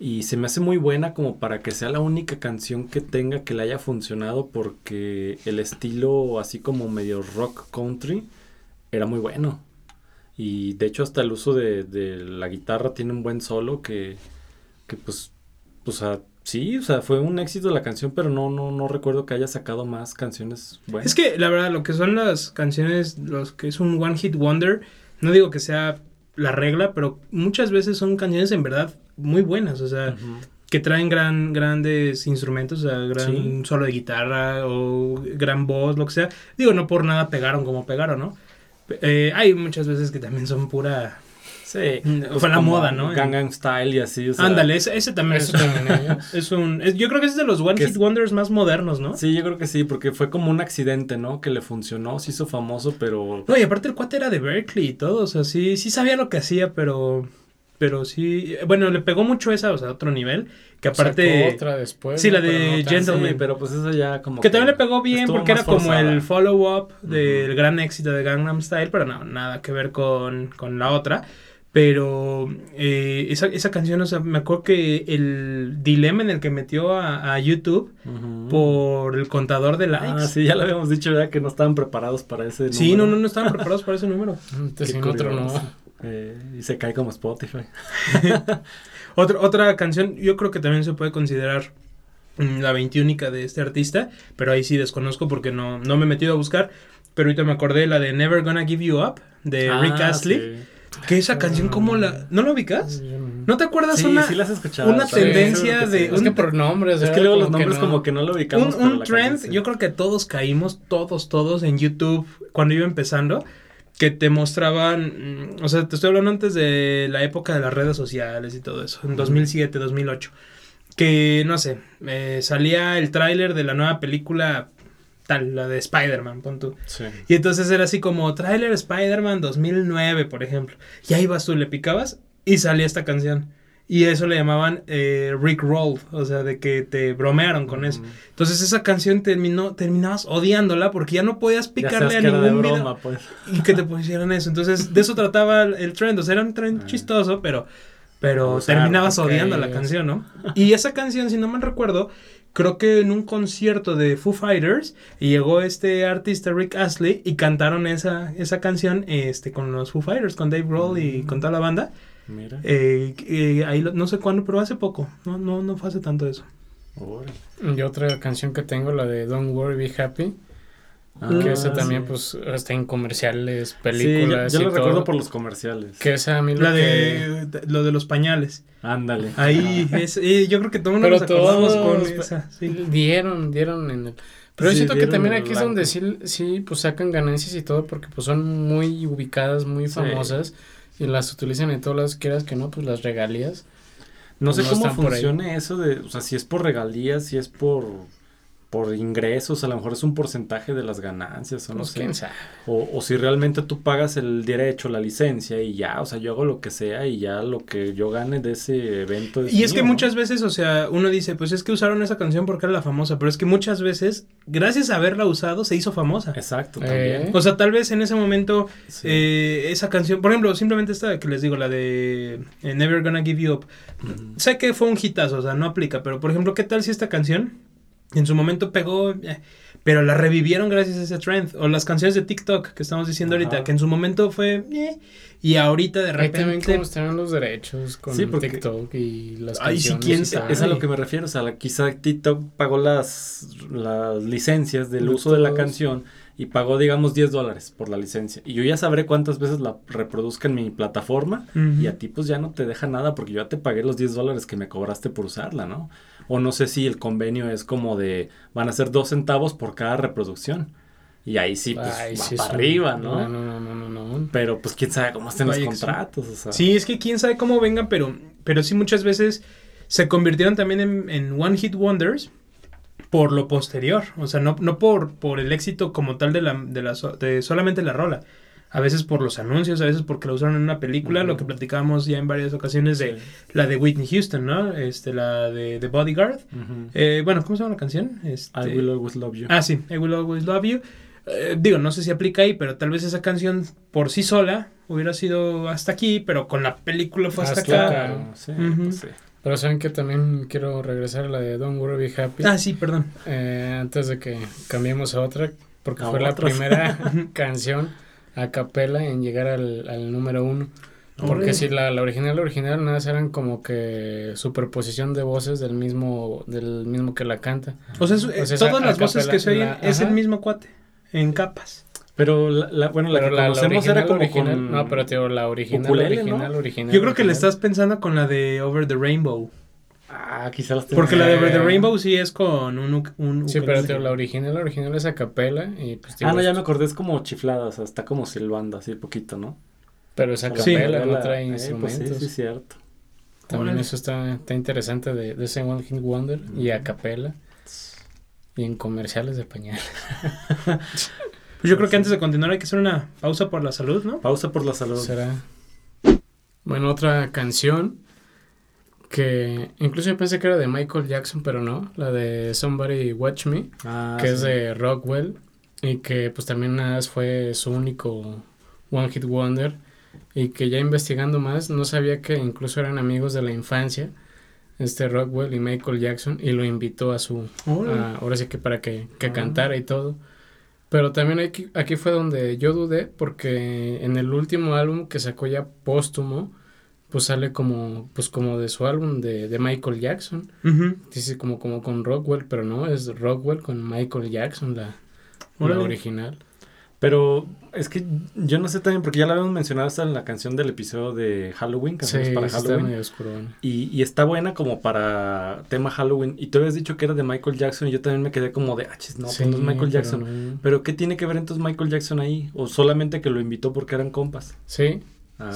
Y se me hace muy buena como para que sea la única canción que tenga que le haya funcionado porque el estilo así como medio rock country era muy bueno. Y de hecho hasta el uso de, de la guitarra tiene un buen solo que, que pues, pues a- sí, o sea, fue un éxito la canción, pero no, no, no recuerdo que haya sacado más canciones buenas. Es que la verdad, lo que son las canciones, los que es un One Hit Wonder, no digo que sea la regla, pero muchas veces son canciones en verdad muy buenas, o sea, que traen gran, grandes instrumentos, o sea, gran Sí. solo de guitarra o gran voz, lo que sea. Digo, no por nada pegaron como pegaron, ¿no? Eh, hay muchas veces que también son pura... Sí. Mm, fue la moda, ¿no? Gangnam Style y así, o sea. Ándale, ese, ese también Eso es, también ellos. es un... es- yo creo que es de los One Hit es- Wonders más modernos, ¿no? Sí, yo creo que sí, porque fue como un accidente, ¿no? Que le funcionó, se hizo famoso, pero... No, y aparte el cuate era de Berkeley y todo, o sea, sí, sí sabía lo que hacía, pero, pero sí, bueno, le pegó mucho esa, o sea, a otro nivel, que aparte, Sacó otra después. Sí, la de no. Gentleman. Sí, pero pues eso ya como que también le pegó bien porque era como el follow-up del gran éxito de Gangnam Style, pero no, nada que ver con, con la otra. Pero eh, esa, esa canción, o sea, me acuerdo que el dilema en el que metió a, a YouTube por el contador de likes. Ah, sí, ya lo habíamos dicho ya que no estaban preparados para ese Sí, no, número. no, no estaban preparados para ese número. Qué sin otro no. Eh, y se cae como Spotify. Otra, otra canción, yo creo que también se puede considerar mm, la veintiúnica de este artista, pero ahí sí desconozco porque no, no me he metido a buscar. Pero ahorita me acordé la de Never Gonna Give You Up de Ah, Rick Astley. sí. Que esa canción, ¿cómo la.? ¿No la ubicas? No. ¿No te acuerdas Sí, una, sí las una tendencia de-. Es que por nombres. Es que luego los que nombres no. como que no lo ubicamos. un trend? Yo creo que todos caímos, todos, todos en YouTube cuando iba empezando. Que te mostraban, mm, o sea, te estoy hablando antes de la época de las redes sociales y todo eso, en 2007, 2008. Que, no sé, eh, salía el tráiler de la nueva película tal, la de Spider-Man, pon tú. Sí. Y entonces era así como tráiler Spider-Man 2009, por ejemplo. Y ahí vas tú, le picabas y salía esta canción. Y eso le llamaban eh, Rick Roll, o sea, de que te bromearon con eso. Ujú. Entonces esa canción terminó, terminabas odiándola porque ya no podías picarle a de ningún video broma, pues. y que te pusieran eso. Entonces de eso trataba el, trend, o sea, era un trend Ah. chistoso, pero, pero terminabas odiando la canción, ¿no? Y esa canción, si no mal recuerdo, creo que en un concierto de Foo Fighters llegó este artista Rick Astley y cantaron esa, esa canción este, con los Foo Fighters, con Dave Grohl y Mm. con toda la banda. Mira. Eh, eh, ahí lo- no sé cuándo, pero hace poco. No, no, no fue hace tanto eso. Y otra canción que tengo, la de Don't Worry, Be Happy. Ah, que esa también, sí. pues, está en comerciales, Sí, yo, películas. yo y lo todo. recuerdo por los comerciales. Que esa a mí lo La que- de, lo de los pañales. Ándale. Ahí, es, eh, yo creo que todos Pero nos acordamos todos, con esa. sí. Dieron, dieron en el... Pero yo siento que también aquí es blanco. donde sí, sí, pues sacan ganancias y todo porque pues son muy ubicadas, muy Sí. famosas y las utilizan en todas las quieras que no, pues las regalías. No sé No cómo funciona eso de, o sea, si es por regalías, si es por por ingresos, a lo mejor es un porcentaje de las ganancias o no Pues sé. quién sabe. O, o si realmente tú pagas el derecho, la licencia y ya, o sea, yo hago lo que sea y ya lo que yo gane de ese evento Y es que muchas veces, o sea, uno dice, pues es que usaron esa canción porque era la famosa, pero es que muchas veces, gracias a haberla usado, se hizo famosa. Exacto, Eh. también. O sea, tal vez en ese momento Sí. eh, esa canción, por ejemplo, simplemente esta que les digo, la de eh, Never Gonna Give You Up, sé que fue un hitazo, o sea, no aplica, pero por ejemplo, ¿qué tal si esta canción en su momento pegó, eh, pero la revivieron gracias a ese trend? O las canciones de TikTok que estamos diciendo Ajá. ahorita, que en su momento fue, eh, y ahorita de Ahí también repente... cómo están los derechos con Sí, porque- TikTok y las Ay, sí, canciones. quién y sabe. Es a lo que me refiero, o sea, la- quizá TikTok pagó las, las licencias del De uso de la canción y pagó, digamos, 10 dólares por la licencia. Y yo ya sabré cuántas veces la reproduzca en mi plataforma y a ti pues ya no te deja nada porque yo ya te pagué los 10 dólares que me cobraste por usarla, ¿no? O no sé si el convenio es como de, van a ser dos centavos por cada reproducción. Y ahí sí, pues Ay, va sí, para un- arriba, ¿no? No, no, no, no, no. Pero pues quién sabe cómo estén los Vaya contratos, o sea. Sí, es que quién sabe cómo vengan, pero, pero sí muchas veces se convirtieron también en, en One Hit Wonders por lo posterior. O sea, no, no por, por el éxito como tal de, la, de, la, de solamente la rola. A veces por los anuncios, a veces porque la usaron en una película, lo que platicábamos ya en varias ocasiones de Sí. la de Whitney Houston, ¿no? Este, la de The Bodyguard. Eh, bueno, ¿cómo se llama la canción? Este, I will always love you. Ah, sí, I Will Always Love You. Eh, digo, no sé si aplica ahí, pero tal vez esa canción por sí sola hubiera sido hasta aquí, pero con la película fue hasta Hasta acá. acá. Sí, Ujú. pues sí. Pero saben que también quiero regresar a la de Don't Worry Be Happy. Ah, sí, perdón. eh, antes de que cambiemos a otra, porque A fue la primera canción a capela en llegar al, al número uno. Porque si la, la original, la original, nada más eran como que superposición de voces del mismo, del mismo que la canta. O sea, es- O sea, esa todas las voces que se oyen es el mismo cuate, en capas. Pero la, la- bueno, la Pero que la, la conocemos original, era como original, con... no, pero tío, la original, ukulele, original, ¿no? original. Yo creo que le estás pensando con la de Over the Rainbow. Ah, quizá las tengo. Porque la de Over the. Rainbow sí es con un, un Sí, pero tío, la original, la original es a capela y pues tío, Ah, no, ya me acordé, es como chiflada, o sea, está como silbando así poquito, ¿no? Pero es a Sí. capela, no La- trae eh, pues sí, instrumentos. sí, es cierto. También Órale. eso está, está interesante de, de ese One Hit Wonder y a capela y en comerciales de pañal. Pues yo creo que antes de continuar hay que hacer una pausa por la salud, ¿no? Pausa por la salud. Será. Bueno, otra canción que incluso yo pensé que era de Michael Jackson, pero no, la de Somebody Watch Me, Ah, que es de Rockwell y que pues también nada más fue su único One Hit Wonder y que ya investigando más no sabía que incluso eran amigos de la infancia este Rockwell y Michael Jackson y lo invitó a su a- ahora sí que para que, que Ah. cantara y todo pero también aquí, aquí fue donde yo dudé porque en el último álbum que sacó ya póstumo pues sale como pues como de su álbum de, de Michael Jackson. Ujú. dice como como con Rockwell pero no es Rockwell con Michael Jackson la, la original Pero es que yo no sé también, porque ya la habíamos mencionado hasta en la canción del episodio de Halloween, sí canciones para está Halloween. medio oscuro Y, y está buena como para tema Halloween. Y tú habías dicho que era de Michael Jackson y yo también me quedé como de, ah, chis, no, Sí, pues no es Michael Jackson. Pero, no. ¿qué tiene que ver entonces Michael Jackson ahí? ¿O solamente que lo invitó porque eran compas? sí Ah,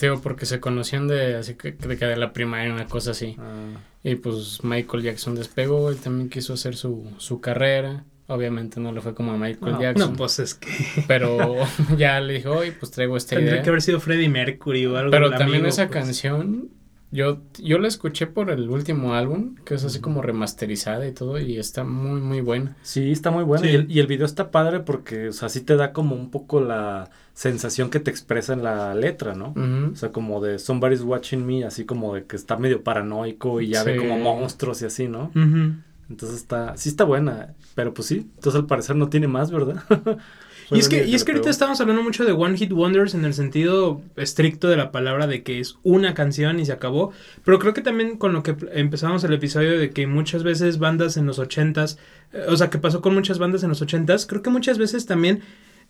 digo porque se conocían de así que de, que de la primaria una cosa así Ah, y pues Michael Jackson despegó él también quiso hacer su, su carrera obviamente no le fue como a Michael No, Jackson No, pues es que pero ya le dijo oye pues traigo esta tendría idea que haber sido Freddie Mercury o algo. pero también amigo, esa pues. canción yo yo la escuché por el último álbum que es así como remasterizada y todo y está muy muy buena Sí, está muy bueno. Sí. Y, el, y el video está padre porque, o sea, sí te da como un poco la sensación que te expresa en la letra, ¿no? O sea, como de Somebody's Watching Me, así como de que está medio paranoico y ya ve como monstruos y así, ¿no? Ujú. Entonces está, sí está buena, pero pues sí, entonces al parecer no tiene más, ¿verdad? Y es que, y es que ahorita estamos hablando mucho de One Hit Wonders en el sentido estricto de la palabra de que es una canción y se acabó. Pero creo que también con lo que empezamos el episodio de que muchas veces bandas en los ochentas, eh, o sea, que pasó con muchas bandas en los ochentas, creo que muchas veces también,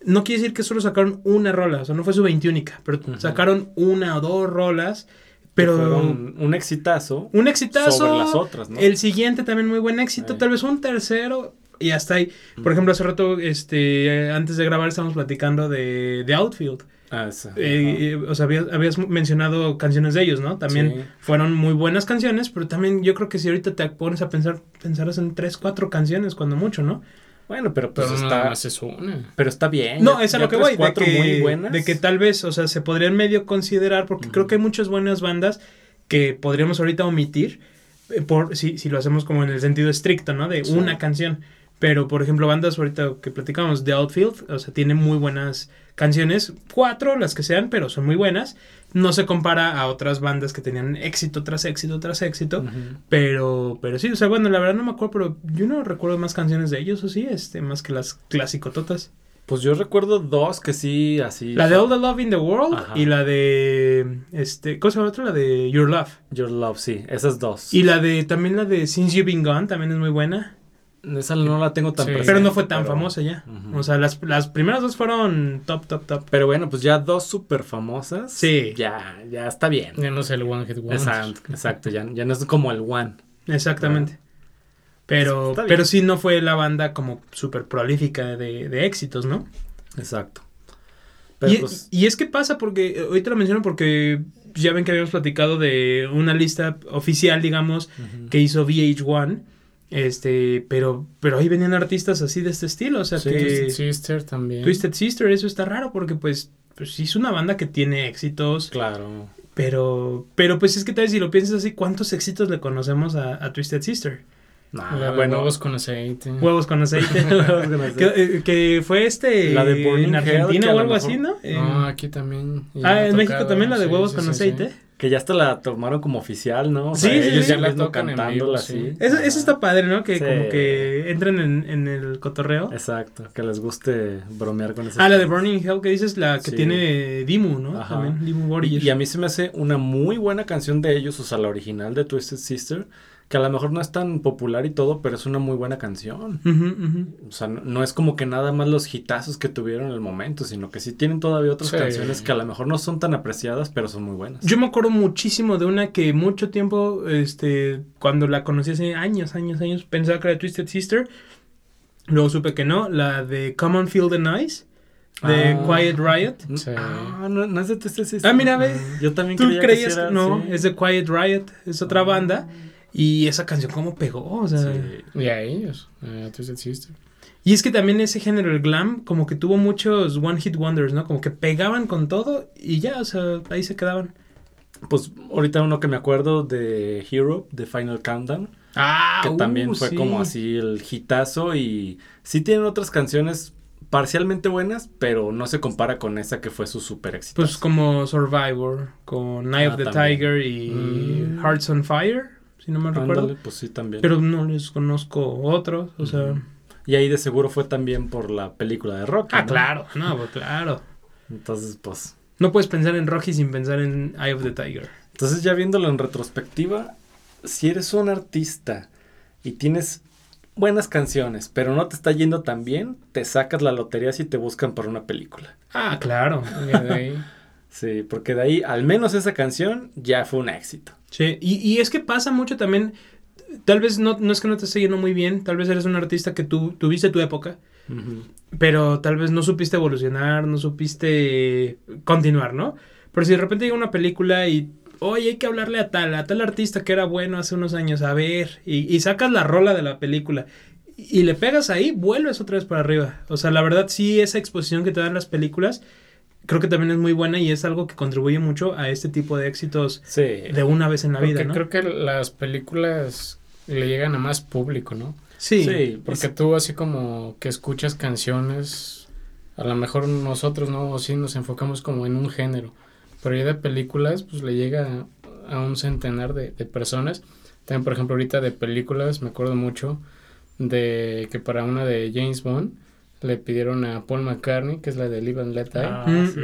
no quiere decir que solo sacaron una rola, o sea, no fue su veintiúnica, pero sacaron una o dos rolas, Que pero fueron un exitazo un exitazo. sobre las otras, ¿no? El siguiente también muy buen éxito, tal vez un tercero y hasta ahí. Por ejemplo, hace rato, este, antes de grabar estábamos platicando de, de Outfield. Ah, Eh, eh, o sea, habías, habías mencionado canciones de ellos, ¿no? También Sí. fueron muy buenas canciones, pero también yo creo que si ahorita te pones a pensar, pensarás en tres, cuatro canciones cuando mucho, ¿no? Bueno, pero pues pero nada está, más es una pero está bien. No, ya- es a lo que voy, de cuatro que, muy buenas. de que tal vez, o sea, se podrían medio considerar, porque creo que hay muchas buenas bandas que podríamos ahorita omitir, eh, por si, si lo hacemos como en el sentido estricto, ¿no? De Sí. una canción. Pero, por ejemplo, bandas ahorita que platicamos, The Outfield, o sea, tiene muy buenas canciones, cuatro, las que sean, pero son muy buenas. No se compara a otras bandas que tenían éxito tras éxito tras éxito. Pero, pero sí, o sea, bueno, la verdad no me acuerdo, pero yo no recuerdo más canciones de ellos, o sí, este, más que las clasicototas. Pues yo recuerdo dos que sí, así. La de All the Love in the World Ajá. y la de. Este, ¿Cómo se llama otra? La de Your Love. Your Love, sí, esas dos. Y la de. También la de Since You've Been Gone también es muy buena. Esa no la tengo tan Sí. presente. Pero no fue tan pero- famosa ya. O sea, las, las primeras dos fueron top, top, top. Pero bueno, pues ya dos súper famosas. Sí. Ya, ya está bien. Ya no es el One Hit Wonder. Exacto, exacto. Ya, ya no es como el One. Exactamente. Pero, pero sí no fue la banda como súper prolífica de, de éxitos, ¿no? Exacto. Pero Y, pues, y es que pasa porque, eh, ahorita lo menciono porque ya ven que habíamos platicado de una lista oficial, digamos, que hizo VH1, este, pero, pero ahí venían artistas así de este estilo, o sea Sí, que Twisted Sister también. Twisted Sister, eso está raro porque pues, pues sí es una banda que tiene éxitos, Claro. pero, pero pues es que tal vez si lo piensas así, ¿cuántos éxitos le conocemos a, a Twisted Sister? Nah, bueno, huevos con aceite. Huevos con aceite. Huevos con aceite. que, eh, que fue este La de Burning en Argentina o algo mejor- así, ¿no? En- No, aquí también. ah, en México también la de sí, huevos sí, con sí, aceite. Que ya hasta la tomaron como oficial, ¿no? O Sí, sí, ellos sí. ya La mismo tocan en cantándola vivo, así. sí. Eso, eso está padre, ¿no? Que Sí. como que entren en, en el cotorreo. Exacto, que les guste bromear con eso. Ah, la de Burning Hell que dices, la que Sí. tiene Dimu, ¿no? Ajá. También, Dimu Y, y a mí se me hace una muy buena canción de ellos, o sea, la original de Twisted Sister, que a lo mejor no es tan popular y todo, pero es una muy buena canción. O sea, no, no es como que nada más los hitazos que tuvieron en el momento, sino que sí tienen todavía otras Sí. canciones que a lo mejor no son tan apreciadas, pero son muy buenas. Yo me acuerdo muchísimo de una que mucho tiempo, este, cuando la conocí hace años, años, años, pensaba que era Twisted Sister. Luego supe que no, la de Come on Feel the Nice, de Ah. Quiet Riot. Sí. Ah, no, no es de Twisted Sister. Ah, mira, ve. Yo también ¿Tú creía creías que, sí era, no? sí. Es de Quiet Riot, es otra banda. Y esa canción, ¿cómo pegó? O sea, Sí. Y a ellos, a Twisted Sister. Y es que también ese género, el glam, como que tuvo muchos one hit wonders, ¿no? Como que pegaban con todo y ya, o sea, ahí se quedaban. Pues ahorita uno que me acuerdo de Hero, de Final Countdown, Ah, que también fue como así el hitazo y sí tienen otras canciones parcialmente buenas, pero no se compara con esa que fue su super éxito. Pues como Survivor, con Night Ah, of the también. Tiger y Mm. Hearts on Fire, si no me recuerdo. pues sí también. Pero no les conozco otros, o sea... Y ahí de seguro fue también por la película de Rocky. Ah, ¿no? claro, no, pues claro. Entonces, pues. No puedes pensar en Rocky sin pensar en Eye of the Tiger. Entonces, ya viéndolo en retrospectiva, si eres un artista y tienes buenas canciones, pero no te está yendo tan bien, te sacas la lotería si te buscan por una película. Ah, claro. Sí, porque de ahí, al menos esa canción ya fue un éxito. Sí, y, y es que pasa mucho también, tal vez no, no es que no te esté yendo muy bien, tal vez eres un artista que tú tuviste tu época, pero tal vez no supiste evolucionar, no supiste continuar, ¿no? Pero si de repente llega una película y, oye, hay que hablarle a tal, a tal artista que era bueno hace unos años, a ver, y, y sacas la rola de la película y le pegas ahí, vuelves otra vez para arriba. O sea, la verdad sí, esa exposición que te dan las películas, creo que también es muy buena y es algo que contribuye mucho a este tipo de éxitos Sí. de una vez en la vida, ¿no? creo que las películas le llegan a más público, ¿no? Sí. Sí, Porque tú así como que escuchas canciones, a lo mejor nosotros no, sí nos enfocamos como en un género, pero ya de películas pues le llega a, a un centenar de, de personas. También por ejemplo ahorita de películas me acuerdo mucho de que para una de James Bond le pidieron a Paul McCartney, que es la de Live and Let Die. Ah, Mm, sí.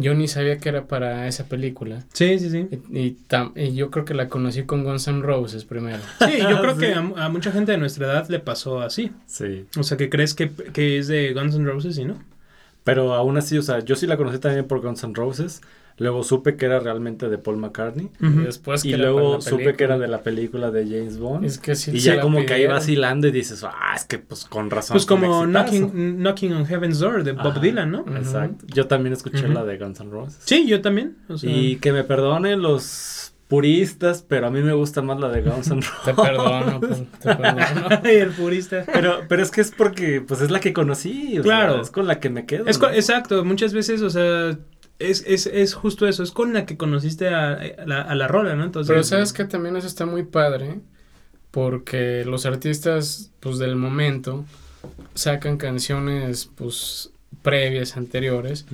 Yo ni sabía que era para esa película. Sí, sí, sí. Y, y tam- y yo creo que la conocí con Guns N' Roses primero. Sí, yo creo Sí. que a, a mucha gente de nuestra edad le pasó así. Sí. O sea, que crees que, que es de Guns N' Roses y no. Pero aún así, o sea, yo sí la conocí también por Guns N' Roses. Luego supe que era realmente de Paul McCartney. Y después y que luego supe que era de la película de James Bond. Es que sí y ya como que ahí vacilando y dices, ah, es que pues con razón. Pues como exitazo". Knocking, Knocking on Heaven's Door de Bob Ajá. Dylan, ¿no? Exacto. Yo también escuché la de Guns N' Roses. Sí, yo también. O sea, Y que me perdonen los puristas, pero a mí me gusta más la de Guns N' Roses. Te perdono, pues, te perdono. Ay, el purista. Pero, pero es que es porque, pues es la que conocí. o Claro. sea, es con la que me quedo. Es ¿no? co- exacto, muchas veces, o sea, es, es, es justo eso, es con la que conociste a, a la, a la rola, ¿no? Entonces, Pero sabes que también eso está muy padre porque los artistas pues del momento sacan canciones pues previas, anteriores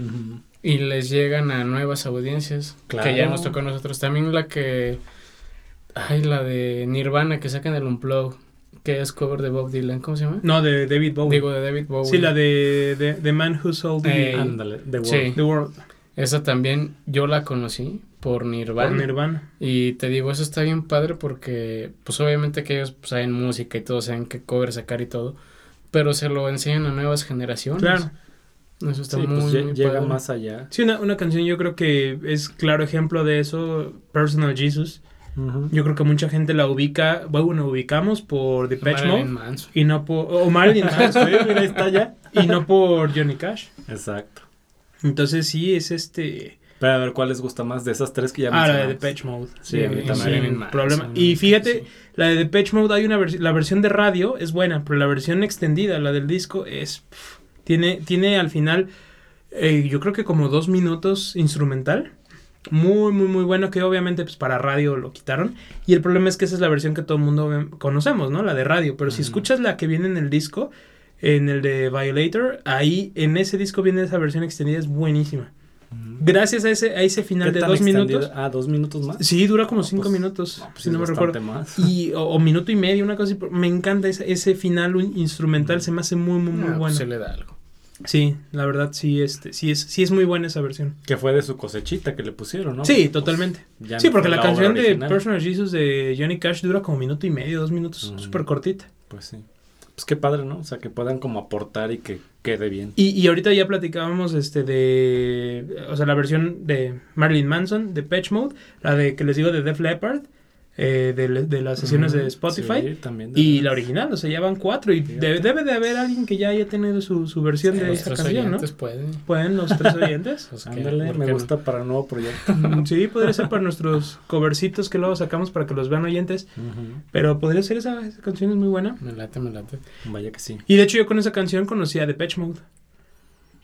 y les llegan a nuevas audiencias Claro. que ya nos tocó a nosotros. También la que ay la de Nirvana que sacan el Unplug que es cover de Bob Dylan, ¿cómo se llama? No, de David Bowie. Digo de David Bowie. sí, la de, de The Man Who Sold the, Eh, Ándale, The Sí. The World. Esa también yo la conocí por Nirvana. Por Nirvana. Y te digo, eso está bien padre porque, pues obviamente que ellos pues, saben música y todo, saben qué cover sacar y todo, pero se lo enseñan a nuevas generaciones. Claro. Eso está Sí, muy, pues muy llega padre. más allá. Sí, una, una canción yo creo que es claro ejemplo de eso, Personal Jesus. Yo creo que mucha gente la ubica, bueno, ubicamos por Depeche Marilyn Mode y no por o Marilyn Manson mira, ahí está ya. y no por Johnny Cash. Exacto. Entonces sí es este Pero a ver, ¿cuál les gusta más de esas tres que ya ah la de mencionamos? Depeche Mode. Sí, a mí también. problema. Y sí. fíjate, la de Depeche Mode hay una vers- la versión de radio es buena, pero la versión extendida, la del disco es tiene tiene al final eh, yo creo que como dos minutos instrumental. Muy, muy, muy bueno, que obviamente pues para radio lo quitaron. Y el problema es que esa es la versión que todo el mundo conocemos, ¿no? La de radio. Pero si escuchas la que viene en el disco, en el de Violator, ahí en ese disco viene esa versión extendida, es buenísima. Ujú. Gracias a ese, a ese final ¿Qué de dos minutos. Ah, dos minutos más. Sí, dura como No, cinco pues, minutos, No, pues si no me recuerdo. más. Y, o, o minuto y medio, una cosa así. Me encanta ese, ese final instrumental, se me hace muy, muy, muy Ah, pues bueno. se le da algo. Sí, la verdad, sí, este, sí es, sí es muy buena esa versión. Que fue de su cosechita que le pusieron, ¿no? Sí, totalmente. sí, porque la, canción de. Personal Jesus de Johnny Cash dura como minuto y medio, dos minutos, Mm. súper cortita. Pues sí. Pues qué padre, ¿no? O sea, que puedan como aportar y que quede bien. Y, y ahorita ya platicábamos este de, o sea, la versión de Marilyn Manson, de Patch Mode, la de que les digo de Def Leppard, eh, de, de las sesiones de Spotify. sí, también de Y la original, o sea, ya van cuatro. Y debe, debe de haber alguien que ya haya tenido su, su versión de tres canción, ¿no? oyentes pueden. Pueden los tres oyentes. Pues que, Ándale, ¿por me no? gusta para un nuevo proyecto. Mm, sí, podría ser para nuestros covercitos que luego sacamos para que los vean oyentes. Pero podría ser esa, esa canción, es muy buena. Me late, me late. Vaya que sí. Y de hecho yo con esa canción conocí a Depeche Mode.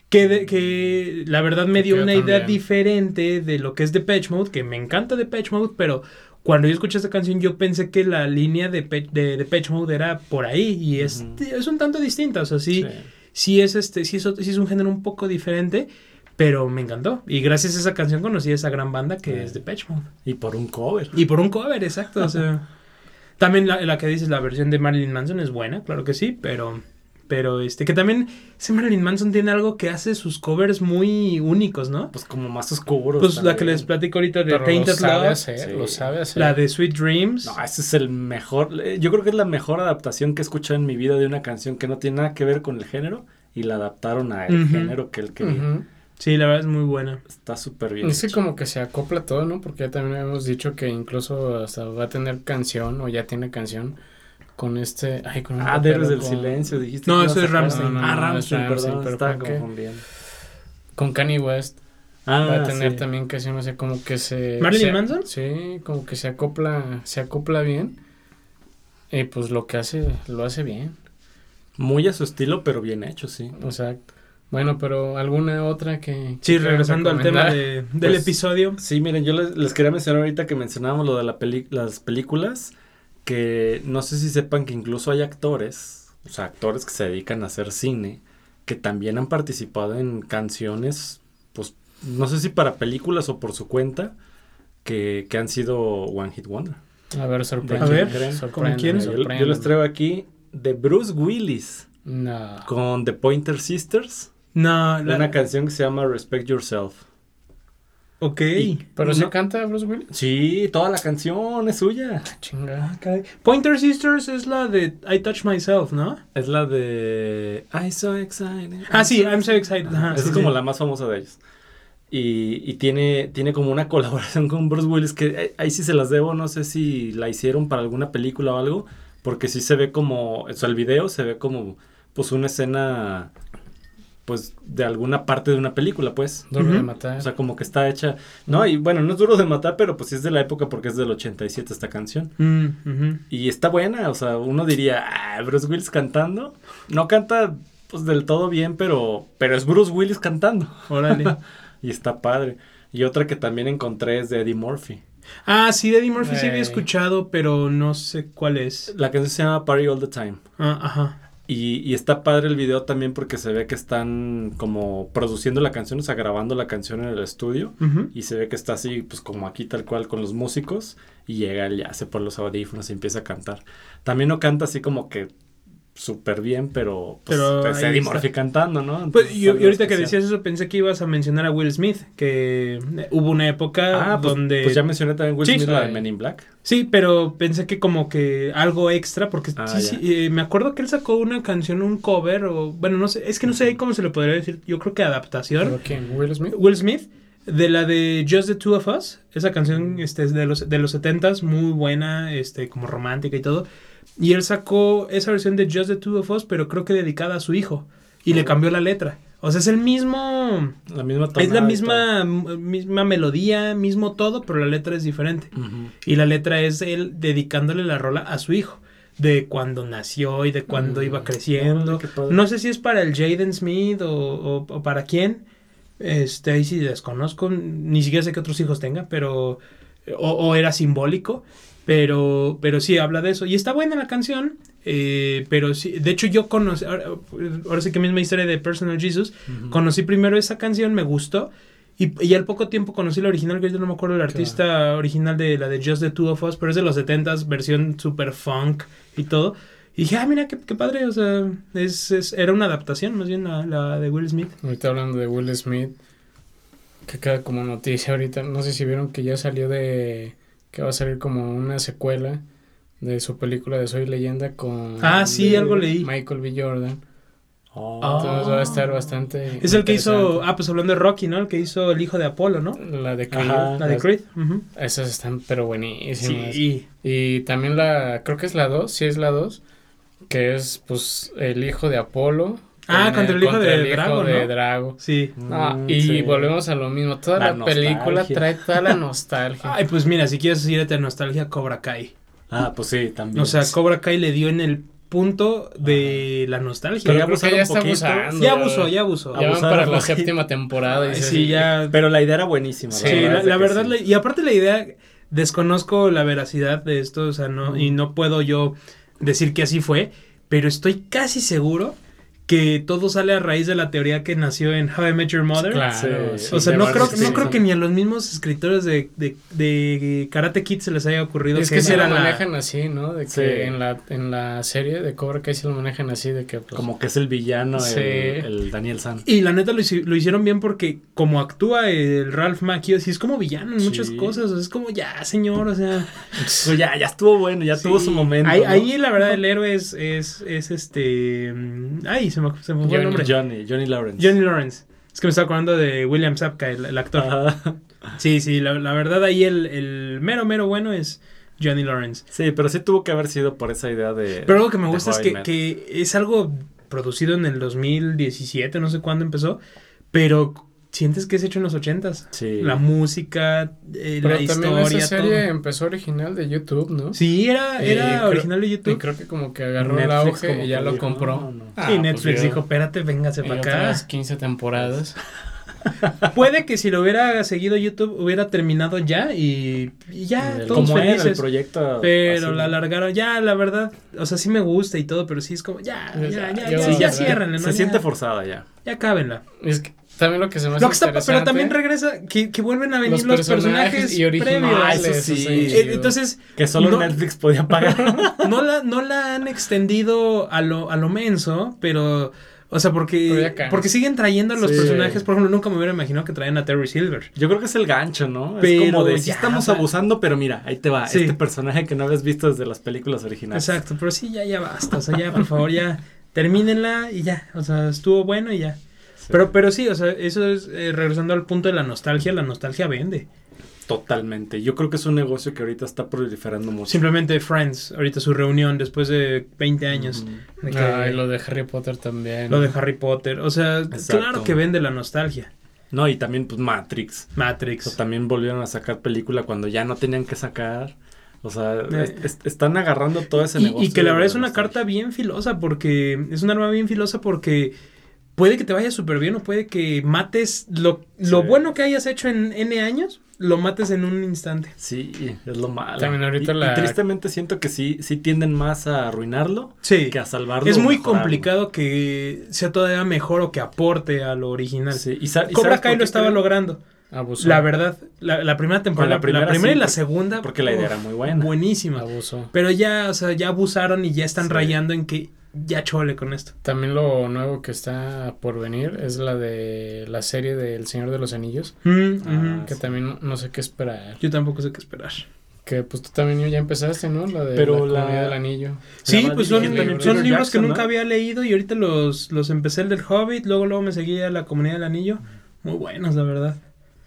Que, de- que la verdad me dio una idea diferente de lo que es Depeche Mode, que me encanta Depeche Mode, pero cuando yo escuché esta canción yo pensé que la línea de, Pe- de Mode era por ahí y es, es un tanto distinta, o sea, sí, Sí. sí es este, sí es, sí es un género un poco diferente, pero me encantó. Y gracias a esa canción conocí a esa gran banda que Sí. es Depeche Mode. Y por un cover. Y por un cover, exacto. O sea, también la, la que dices, la versión de Marilyn Manson es buena, claro que sí, pero, pero este, que también ese Marilyn Manson tiene algo que hace sus covers muy únicos, ¿no? Pues como más oscuro. Pues la que les platico ahorita de Pero lo sabe Love, hacer, sí. lo sabe hacer. la de Sweet Dreams. No, ese es el mejor. eh, Yo creo que es la mejor adaptación que he escuchado en mi vida de una canción que no tiene nada que ver con el género y la adaptaron a el género que él quería. Sí, la verdad es muy buena. Está súper bien. Es que hecho. como que se acopla todo, ¿no? Porque ya también habíamos dicho que incluso hasta va a tener canción o ya tiene canción con este... Ay, con Ah, de Héroes del con- Silencio, dijiste. No, eso es Rammstein. No, no, ah, no, Rammstein, perdón, pero ¿con qué? confundiendo. Con Kanye West. Ah, va a tener sí. también canción, o sea, como que se... ¿Marilyn se- Manson? Sí, como que se acopla, se acopla bien. Y pues lo que hace, lo hace bien. Muy a su estilo, pero bien hecho, sí. O sea, bueno, pero alguna otra que... Sí, regresando al tema de- del Pues, episodio. Sí, miren, yo les, les quería mencionar ahorita que mencionábamos lo de la peli- las películas, que no sé si sepan que incluso hay actores, o sea, actores que se dedican a hacer cine, que también han participado en canciones, pues, no sé si para películas o por su cuenta, que, que han sido One Hit Wonder. A ver, sorprende. A ver, sorprende, quién? Yo, yo les traigo aquí de Bruce Willis No. con The Pointer Sisters, No, la- una canción que se llama Respect Yourself. Ok. ¿Pero No- se canta Bruce Willis? Sí, toda la canción es suya. Chinga. Ah, caray. Pointer Sisters es la de I Touch Myself, ¿no? Es la de I'm so excited. Ah, sí, I'm so excited. Ajá, Esa sí, es como sí. la más famosa de ellos. Y, y tiene, tiene como una colaboración con Bruce Willis que eh, ahí sí se las debo, no sé si la hicieron para alguna película o algo, porque sí se ve como, o sea, el video se ve como pues una escena pues de alguna parte de una película, pues. Duro de matar. O sea, como que está hecha, no, y bueno, no es duro de matar, pero pues sí es de la época porque es del 87 esta canción. Mm. Y está buena, o sea, uno diría, ah, Bruce Willis cantando. No canta pues del todo bien, pero, pero es Bruce Willis cantando. Órale. Y está padre. Y otra que también encontré es de Eddie Murphy. Ah, sí, de Eddie Murphy sí había escuchado, pero no sé cuál es. La canción se llama Party All the Time. Ah, ajá. Y, y está padre el video también porque se ve que están como produciendo la canción, o sea, grabando la canción en el estudio. Y se ve que está así, pues como aquí tal cual con los músicos. Y llega él, ya se pone los audífonos y empieza a cantar. También no canta así como que súper bien, pero, pues, Pero ahí Eddie está. Murphy cantando, ¿no? Pues Entonces, yo, y ahorita que decías eso pensé que ibas a mencionar a Will Smith, que eh, hubo una época Ah, pues, donde... pues ya mencioné también Will Sí. Smith, la de. Men in Black. Sí, pero pensé que como que algo extra, porque Ah, sí, sí, eh, me acuerdo que él sacó una canción, un cover, o bueno, no sé, es que no sé cómo se le podría decir, yo creo que adaptación. ¿Pero quién? ¿Will Smith? Will Smith, de la de Just the Two of Us, esa canción este, es de los, de los 70s, muy buena, este, como romántica y todo. Y él sacó esa versión de Just the Two of Us, pero creo que dedicada a su hijo, y le cambió la letra. O sea, es el mismo... La misma Es la misma, misma melodía, mismo todo, pero la letra es diferente. Y la letra es él dedicándole la rola a su hijo. De cuando nació y de cuando Mm, iba creciendo. No sé si es para el Jaden Smith o, o- o para quién. Este, ahí sí desconozco. Ni siquiera sé qué otros hijos tenga, pero. O, o era simbólico. Pero, pero sí habla de eso. Y está buena la canción. eh, pero sí, de hecho yo conocí, ahora, ahora sí que misma historia de Personal Jesus, conocí primero esa canción, me gustó, y, y al poco tiempo conocí la original, que yo no me acuerdo el Claro. artista original de la de Just the Two of Us, pero es de los 70s, versión super funk y todo. Y dije, ah, mira, qué, qué padre, o sea, es, es- era una adaptación más bien la, la de Will Smith. Ahorita hablando de Will Smith, que queda como noticia ahorita, no sé si vieron que ya salió de... que va a salir como una secuela de su película de Soy Leyenda con... Ah, sí, algo leí. Michael B. Jordan. Oh. Entonces va a estar bastante... Es el que hizo, ah, pues hablando de Rocky, ¿no? El que hizo el hijo de Apolo, ¿no? La de Creed. Ajá. La de Creed. Esas están pero buenísimas. Sí. Y también la, creo que es la 2, sí es la 2, que es pues el hijo de Apolo. Ah, con contra el hijo de Drago, de ¿no? Drago. Sí. Mm, y sí. volvemos a lo mismo. Toda La la, película trae toda la nostalgia. Ay, pues mira, si quieres irte a nostalgia, Cobra Kai. Ah, pues sí, también. O sea, Cobra Kai le dio en el punto de la nostalgia. Pero Pero creo que abusaron ya un está poquito. abusando. Ya abusó, ya abusó. Ya van para la séptima temporada. y sí, ya. Pero la idea era buenísima. Sí, verdad la, verdad, sí. la- y aparte la idea, desconozco la veracidad de esto, o sea, no, y no puedo yo decir que así fue, pero estoy casi seguro que todo sale a raíz de la teoría que nació en How I Met Your Mother. Claro. Sí. sí, O sea, no creo, no creo que ni a los mismos escritores de, de, de Karate Kid se les haya ocurrido Es que sí lo la- manejan así, ¿no? De que Sí. en, la, en la serie de Cobra Kai sí lo manejan así, de que pues... Como que es el villano, Sí. el, el Daniel San. Y la neta lo, lo hicieron bien porque como actúa el Ralph Macchio, sí es como villano en muchas cosas, o sea, es como ya, señor, o sea... Pues ya, ya estuvo bueno, ya Sí. tuvo su momento. Ahí, ¿no? ahí, la verdad el héroe es, es, es este... mm, Ay, se me, se me fue el Johnny- nombre. Johnny, Johnny Lawrence. Johnny Lawrence. Es que me estaba acordando de William Sapka, el, el actor. Ajá. Sí, sí, la, la verdad ahí el, el mero, mero bueno es Johnny Lawrence. Sí, pero sí tuvo que haber sido por esa idea de. Pero algo que me gusta es que es algo producido en el 2017, no sé cuándo empezó, pero sientes que es hecho en los 80s. Sí. La música, eh, Pero la también historia, esa serie todo. empezó original de YouTube, ¿no? Sí, era, Y era creo- original de Y YouTube. creo que como que agarró el Netflix auge como y ya lo compró. no, no. Ah, y pues Netflix dijo, espérate, véngase y para otras acá. 15 temporadas. Puede que si lo hubiera seguido YouTube hubiera terminado ya y, y ya, El- todos como era el felices. proyecto. Pero así, la alargaron, ya, la verdad, o sea, sí me gusta y todo, pero sí es como, ya, ya, ya, ya, ya, Sí, ya ya- ciérrenle, ¿no? Se Ya- siente forzada ya. Ya cábenla. Es que también lo que se me hace Lo que está, pero también regresa, que, que vuelven a venir los los, personajes personajes, y originales, previos. Ah, sí. sí. Eh, chido. entonces, Que solo No. Netflix podía pagar. no la, no la han extendido a lo, a lo menso, pero, o sea, porque, porque siguen trayendo a los Sí. personajes, por ejemplo, nunca me hubiera imaginado que traían a Terry Silver. Yo creo que es el gancho, ¿no? Pero es como de sí estamos abusando, pero mira, ahí te va. Sí. Este personaje que no habías visto desde las películas originales. Exacto, pero sí, ya, ya basta, o sea, ya, por favor, ya, termínenla y ya, o sea, estuvo bueno y ya. Sí. Pero, pero sí, o sea, eso es, eh, regresando al punto de la nostalgia, la nostalgia vende. Totalmente. Yo creo que es un negocio que ahorita está proliferando mucho. Simplemente Friends, ahorita su reunión después de 20 años. Ujú. de que- Ay, lo de Harry Potter también. lo de Harry Potter, o sea, Exacto. claro que vende la nostalgia. No, y también pues Matrix. O Matrix. sea, también volvieron a sacar película cuando ya no tenían que sacar. O sea, Eh. es- es- están agarrando todo ese Y, negocio. y que la verdad es una nostalgia. carta bien filosa porque es un arma bien filosa porque puede que te vaya súper bien o puede que mates lo, lo Sí. bueno que hayas hecho en N años, lo mates en un instante. Sí, es lo malo. También ahorita y, y la- tristemente siento que sí, sí tienden más a arruinarlo Sí. que a salvarlo. Es muy mejorarlo. complicado que sea todavía mejor o que aporte a lo original. Sí, y Cobra ¿sabes Kai lo estaba creo? logrando. Abusó. La verdad, la, la primera temporada, la la primera, y la segunda. porque la idea uf, era muy buena. Buenísima. Abusó. Pero ya, o sea, ya abusaron y ya están Sí. rayando en que ya chole con esto. También lo nuevo que está por venir es la de la serie del Señor de los Anillos. Mm, Ah. Que sí. también no, no sé qué esperar. Yo tampoco sé qué esperar. Que pues tú también ya empezaste, ¿no? La de Pero la, la- Comunidad del Anillo. Sí, pues son, también son libros que nunca ¿no? había leído y ahorita los, los empecé el del Hobbit, luego luego me seguí a la Comunidad del Anillo. Muy buenos, la verdad.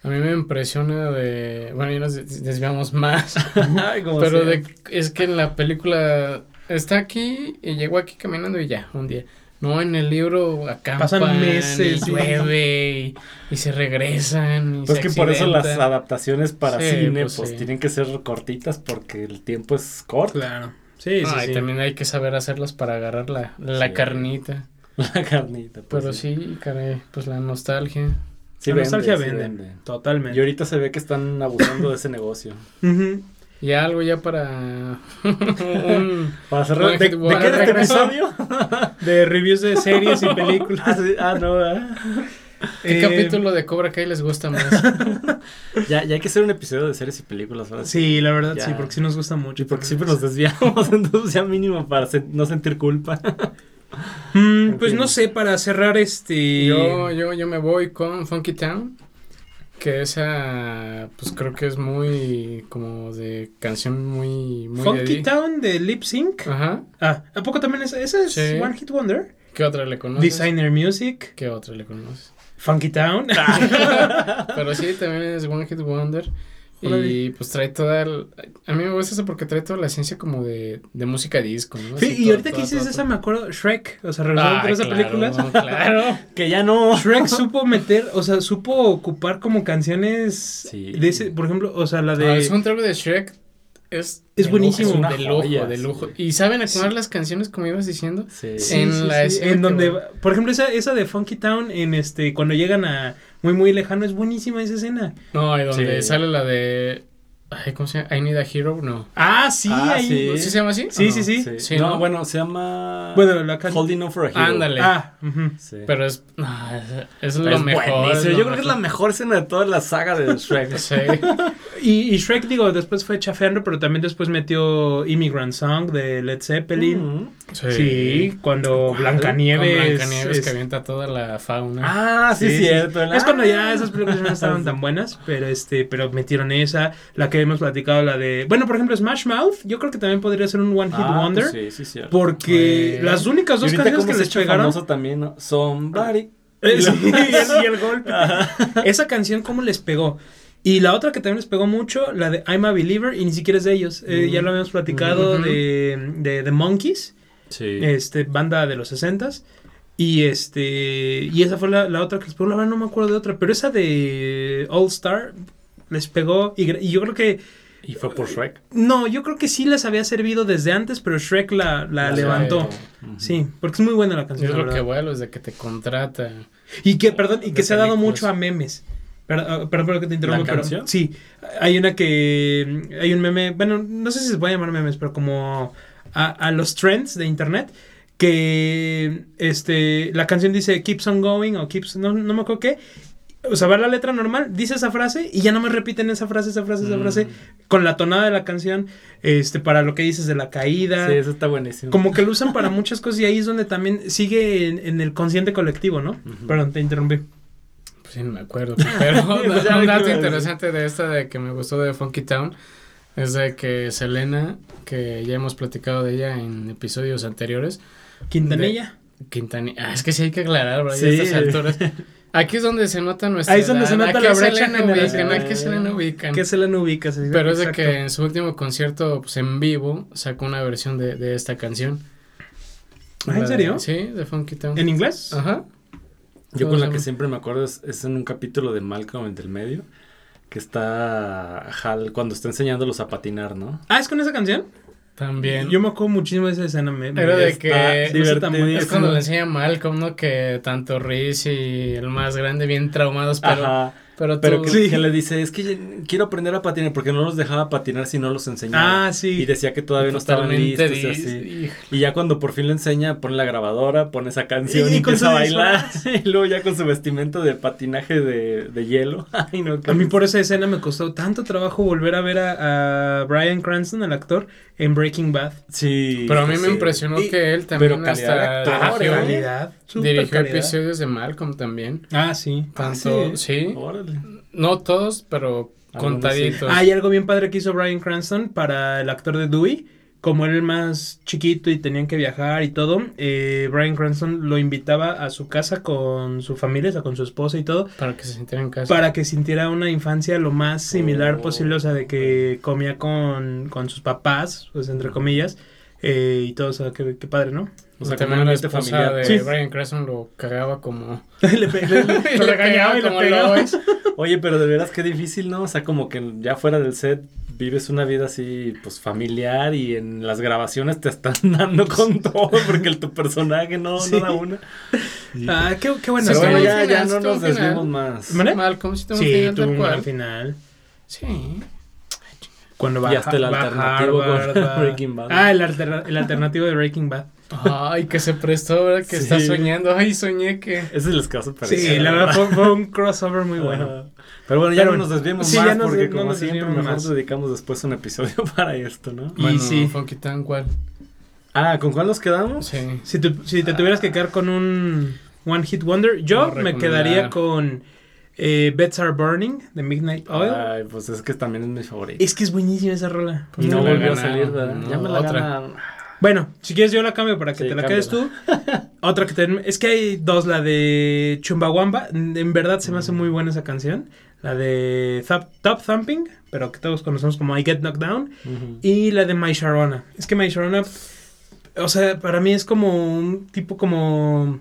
A mí me impresiona de... Bueno, ya nos des- desviamos más. Ay, como pero sea. de, es que en la película está aquí y llegó aquí caminando y ya, un día. No, en el libro acampan Pasan meses, y llueve y, y se regresan y Pues se que por eso las adaptaciones para Sí, cine pues pues, sí. tienen que ser cortitas porque el tiempo es corto. Claro. Sí, sí, Ah, y sí. también hay que saber hacerlas para agarrar la, la Sí. carnita. La carnita. pues, Pero sí, caray, pues la nostalgia. Sí la vende, nostalgia sí vende. vende. Totalmente. Y ahorita se ve que están abusando de ese negocio. Ujú. Y algo ya para un... Para cerrar, ¿de, ¿de Wonder. qué era este episodio? De reviews de series y películas. ah, sí, ah, no, ¿verdad? ¿Qué Eh, capítulo de Cobra Kai les gusta más? Ya, ya hay que hacer un episodio de series y películas. ¿verdad? Sí, la verdad Ya. sí, porque sí nos gusta mucho. Y porque siempre nos desviamos, entonces ya mínimo para sen- no sentir culpa. Mm, pues no sé, para cerrar este... Yo, yo, yo me voy con Funky Town. Que esa, pues creo que es muy, como de canción muy, muy Funky Town de Lip Sync. Ajá. Ah, ¿a poco también es, esa es Sí. One Hit Wonder? ¿Qué otra le conoces? Designer Music, ¿Qué otra le conoces? Funky Town. Pero sí, también es One Hit Wonder. Y pues trae toda el- A mí me gusta eso porque trae toda la esencia como de, de música disco, ¿no? Sí, Así y ahorita que dices esa me acuerdo, Shrek, o sea, regresando Ah, esa claro, película. claro. que ya no. Shrek supo meter, o sea, supo ocupar como canciones Sí. de ese, por ejemplo, o sea, la de... el soundtrack de Shrek es... Es buenísimo. lujo, Es de lujo, joya, de lujo. sí. Y saben acomodar Sí. las canciones como ibas diciendo. Sí. Sí, en sí, la escena en donde, va- por ejemplo, esa, esa de Funky Town, en este, cuando llegan a muy, muy lejano, es buenísima esa escena. No, y donde Sí. sale la de... Ay, ¿cómo se llama? I Need a Hero, no. Ah, sí, Ah, ahí. sí. ¿Sí se llama así? Sí, ¿O sí, no? sí. Sí, no, ¿no? bueno, se llama. Bueno, la can- Holding On for a Hero. Ándale. Ah. Sí. Pero es... no, es, es lo Es mejor. lo Yo creo que es la mejor. escena de toda la saga de Shrek. Sí. Y, y Shrek, digo, después fue chafeando, pero también después metió Immigrant Song de Led Zeppelin. Mm. Sí, cuando. Blancanieves. Es- que avienta toda la fauna. Ah, sí, Sí, sí, cierto. Es cuando ya esas películas no estaban tan buenas, pero este, pero metieron esa, la que hemos platicado, la de, bueno, por ejemplo, Smash Mouth, yo creo que también podría ser un One Hit Ah, Wonder, pues sí, sí, cierto. porque las únicas dos canciones que se les pegaron, también, ¿no? Somebody. Eh, sí, y el, golpe, esa canción cómo les pegó. Y la otra que también les pegó mucho, la de I'm a Believer, y ni siquiera es de ellos. Eh, Mm. Ya lo habíamos platicado de, de The Monkeys, Sí. este, banda de los 60s. Y este. Y esa fue la, la otra que les pegó. La verdad no me acuerdo de otra. Pero esa de All Star les pegó. Y, yo creo que. Y fue por Shrek. No, yo creo que sí les había servido desde antes, pero Shrek la, la La levantó. Sí, porque es muy buena la canción. la lo que verdad. vuelo, es de que te contrata. Y que, perdón, y que se ha dado mucho a memes. Per- ah, Perdón, que te interrumpa, pero canción? sí, hay una que hay un meme, bueno, no sé si se puede llamar memes, pero como a, a los trends de internet que este la canción dice keeps on going o keeps no, no me acuerdo qué. O sea, va la letra normal, dice esa frase y ya no me repiten esa frase, esa frase, esa Mm. frase con la tonada de la canción, este para lo que dices de la caída. Sí, eso está buenísimo. Como que lo usan para muchas cosas y ahí es donde también sigue en, en el consciente colectivo, ¿no? Perdón, te interrumpí. Pues sí, no me acuerdo. Pero un dato interesante de esta de que me gustó de Funky Town es de que Selena, que ya hemos platicado de ella en episodios anteriores, Quintanilla. Quintanilla. Ah, es que sí hay que aclarar, ¿verdad? Sí. Estas alturas. Aquí es donde se nota nuestra Ahí es donde edad. se nota la brecha Selena ubican, generacional. aquí a Selena ubican. ¿Qué se la ubica? se- Pero es de exacto. que en su último concierto, pues en vivo, sacó una versión de, de esta canción. ¿Ah, en de- serio? Sí, de Funky Town. ¿En inglés? Ajá. Yo con la ¿Cómo que siempre me acuerdo es, es en un capítulo de Malcolm en del medio. Que está Hal cuando está enseñándolos a patinar, ¿no? Ah, ¿es con esa canción? También. Yo me acuerdo muchísimo de esa escena. Me, me- Era de que- no. Es cuando le enseña a Malcolm, ¿no? Que tanto Reese y el más grande, bien traumados, pero Ajá. Pero, que, Sí. que le dice, es que quiero aprender a patinar porque no los dejaba patinar si no los enseñaba. Ah, sí. Y decía que todavía no estaban listos y así. ya cuando por fin lo enseña, pone la grabadora, pone esa canción Y y, empieza a bailar. y luego ya con su vestimenta de patinaje de, de hielo. Ay, no, A mí por esa escena me costó tanto trabajo volver a ver a, a Bryan Cranston, el actor, en Breaking Bad. Sí. Pero a mí me sí. impresionó Y- que él también pero calidad de hasta actor, dirigió, calidad, dirigió calidad. episodios de Malcolm también. Ah, sí. Tanto, Ah, sí. Órale. No todos, pero contaditos. Ah, y algo bien padre que hizo Bryan Cranston para el actor de Dewey. Como él era más chiquito y tenían que viajar y todo, eh, Bryan Cranston lo invitaba a su casa con su familia, o sea, con su esposa y todo, Para que se sintiera en casa. para que sintiera una infancia lo más similar Oh. posible, o sea, de que comía con, con sus papás, pues entre comillas, eh, y todo, o sea, qué, qué padre, ¿no? O sea, también la ambiente esposa familiar. de Sí. Brian Cranston lo cagaba como... le, pe- le- le- lo regañaba y le como pegaba. Oye, pero de veras qué difícil, ¿no? O sea, como que ya fuera del set vives una vida así, pues familiar y en las grabaciones te están dando con todo porque el, tu personaje no, Sí. no da una. Y- Ah, qué, qué bueno. pero bueno, ya, ya no nos desviemos más. ¿Mande? Malcolm sí tuvo Sí, un buen final. Sí. Cuando va, Y hasta el alternativo con Harvard, Breaking Bad. Ah, el, el alternativo de Breaking Bad. Ay, que se prestó, ¿verdad? Que Sí. está soñando. Ay, soñé que... Ese les caso Sí, la verdad fue, fue un crossover muy bueno. Pero bueno, ya Pero no nos desviemos Sí, más ya nos- porque no como siempre mejor más. dedicamos después un episodio para esto, ¿no? Y Bueno, sí. Funky Town, ¿cuál? Ah, ¿con cuál nos quedamos? Sí. Si, tú- si te tuvieras que quedar con un One Hit Wonder, yo No me quedaría con eh, Beds Are Burning de Midnight Oil. Ay, pues es que también es mi favorito. Es que es buenísima esa rola. Pues y no volvió a salir, ¿verdad? no, ya me la otra. ganaron. Bueno, si quieres yo la cambio para que Sí, te la quedes tú. Otra que te... Es que hay dos, la de Chumbawamba. En verdad se me hace Mm. muy buena esa canción. La de Top Thumping, pero que todos conocemos como I Get Knocked Down. Y la de My Sharona. Es que My Sharona, o sea, para mí es como un tipo como...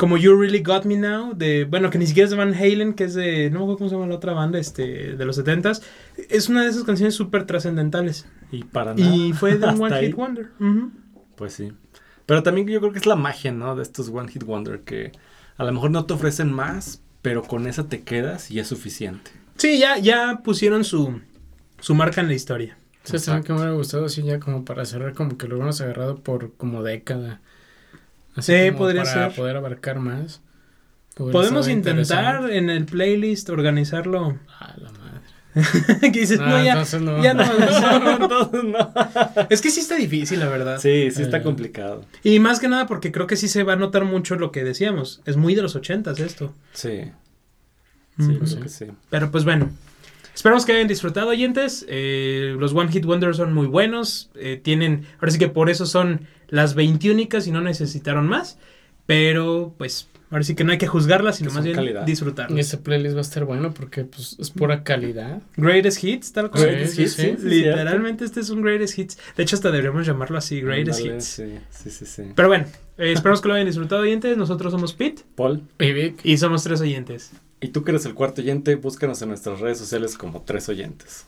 Como You Really Got Me Now, de, bueno, que ni siquiera es de Van Halen, que es de, no me acuerdo cómo se llama la otra banda, este, de los 70s. Es una de esas canciones súper trascendentales. Y para nada. Y fue de One ahí. Hit Wonder. Ujú. Pues sí. Pero también yo creo que es la magia, ¿no? De estos One Hit Wonder que a lo mejor no te ofrecen más, pero con esa te quedas y es suficiente. Sí, ya, ya pusieron su, su marca en la historia. Sí, que me hubiera gustado así ya como para cerrar como que lo hubiéramos agarrado por como década. Así Sí, podría para ser. poder abarcar más. Podemos intentar en el playlist organizarlo. Ah, la madre. que dices, No, no, ya, entonces no. ya no me gustó". Entonces, no. Es que sí está difícil, la verdad. Sí, sí está Eh. complicado. Y más que nada porque creo que sí se va a notar mucho lo que decíamos. Es muy de los ochentas esto. Sí, sí, Ujú. creo sí. que sí. Pero pues bueno. Esperamos que hayan disfrutado, oyentes. Eh, los One Hit Wonders son muy buenos. eh, tienen. Ahora sí que por eso son las 20 únicas y no necesitaron más. Pero pues. Ahora sí que no hay que juzgarlas, sino Que más bien calidad. Y disfrutarlas. este playlist va a estar bueno porque pues es pura calidad. Greatest Hits, tal cual. Greatest Sí, Hits, sí, sí, sí. sí, Literalmente este es un Greatest Hits. De hecho, hasta deberíamos llamarlo así, Greatest Hits. Sí, sí, sí, sí. Pero bueno, eh, esperamos que lo hayan disfrutado, oyentes. Nosotros somos Pete Paul, Y Vic, y somos tres oyentes. Y tú que eres el cuarto oyente, búscanos en nuestras redes sociales como tres oyentes.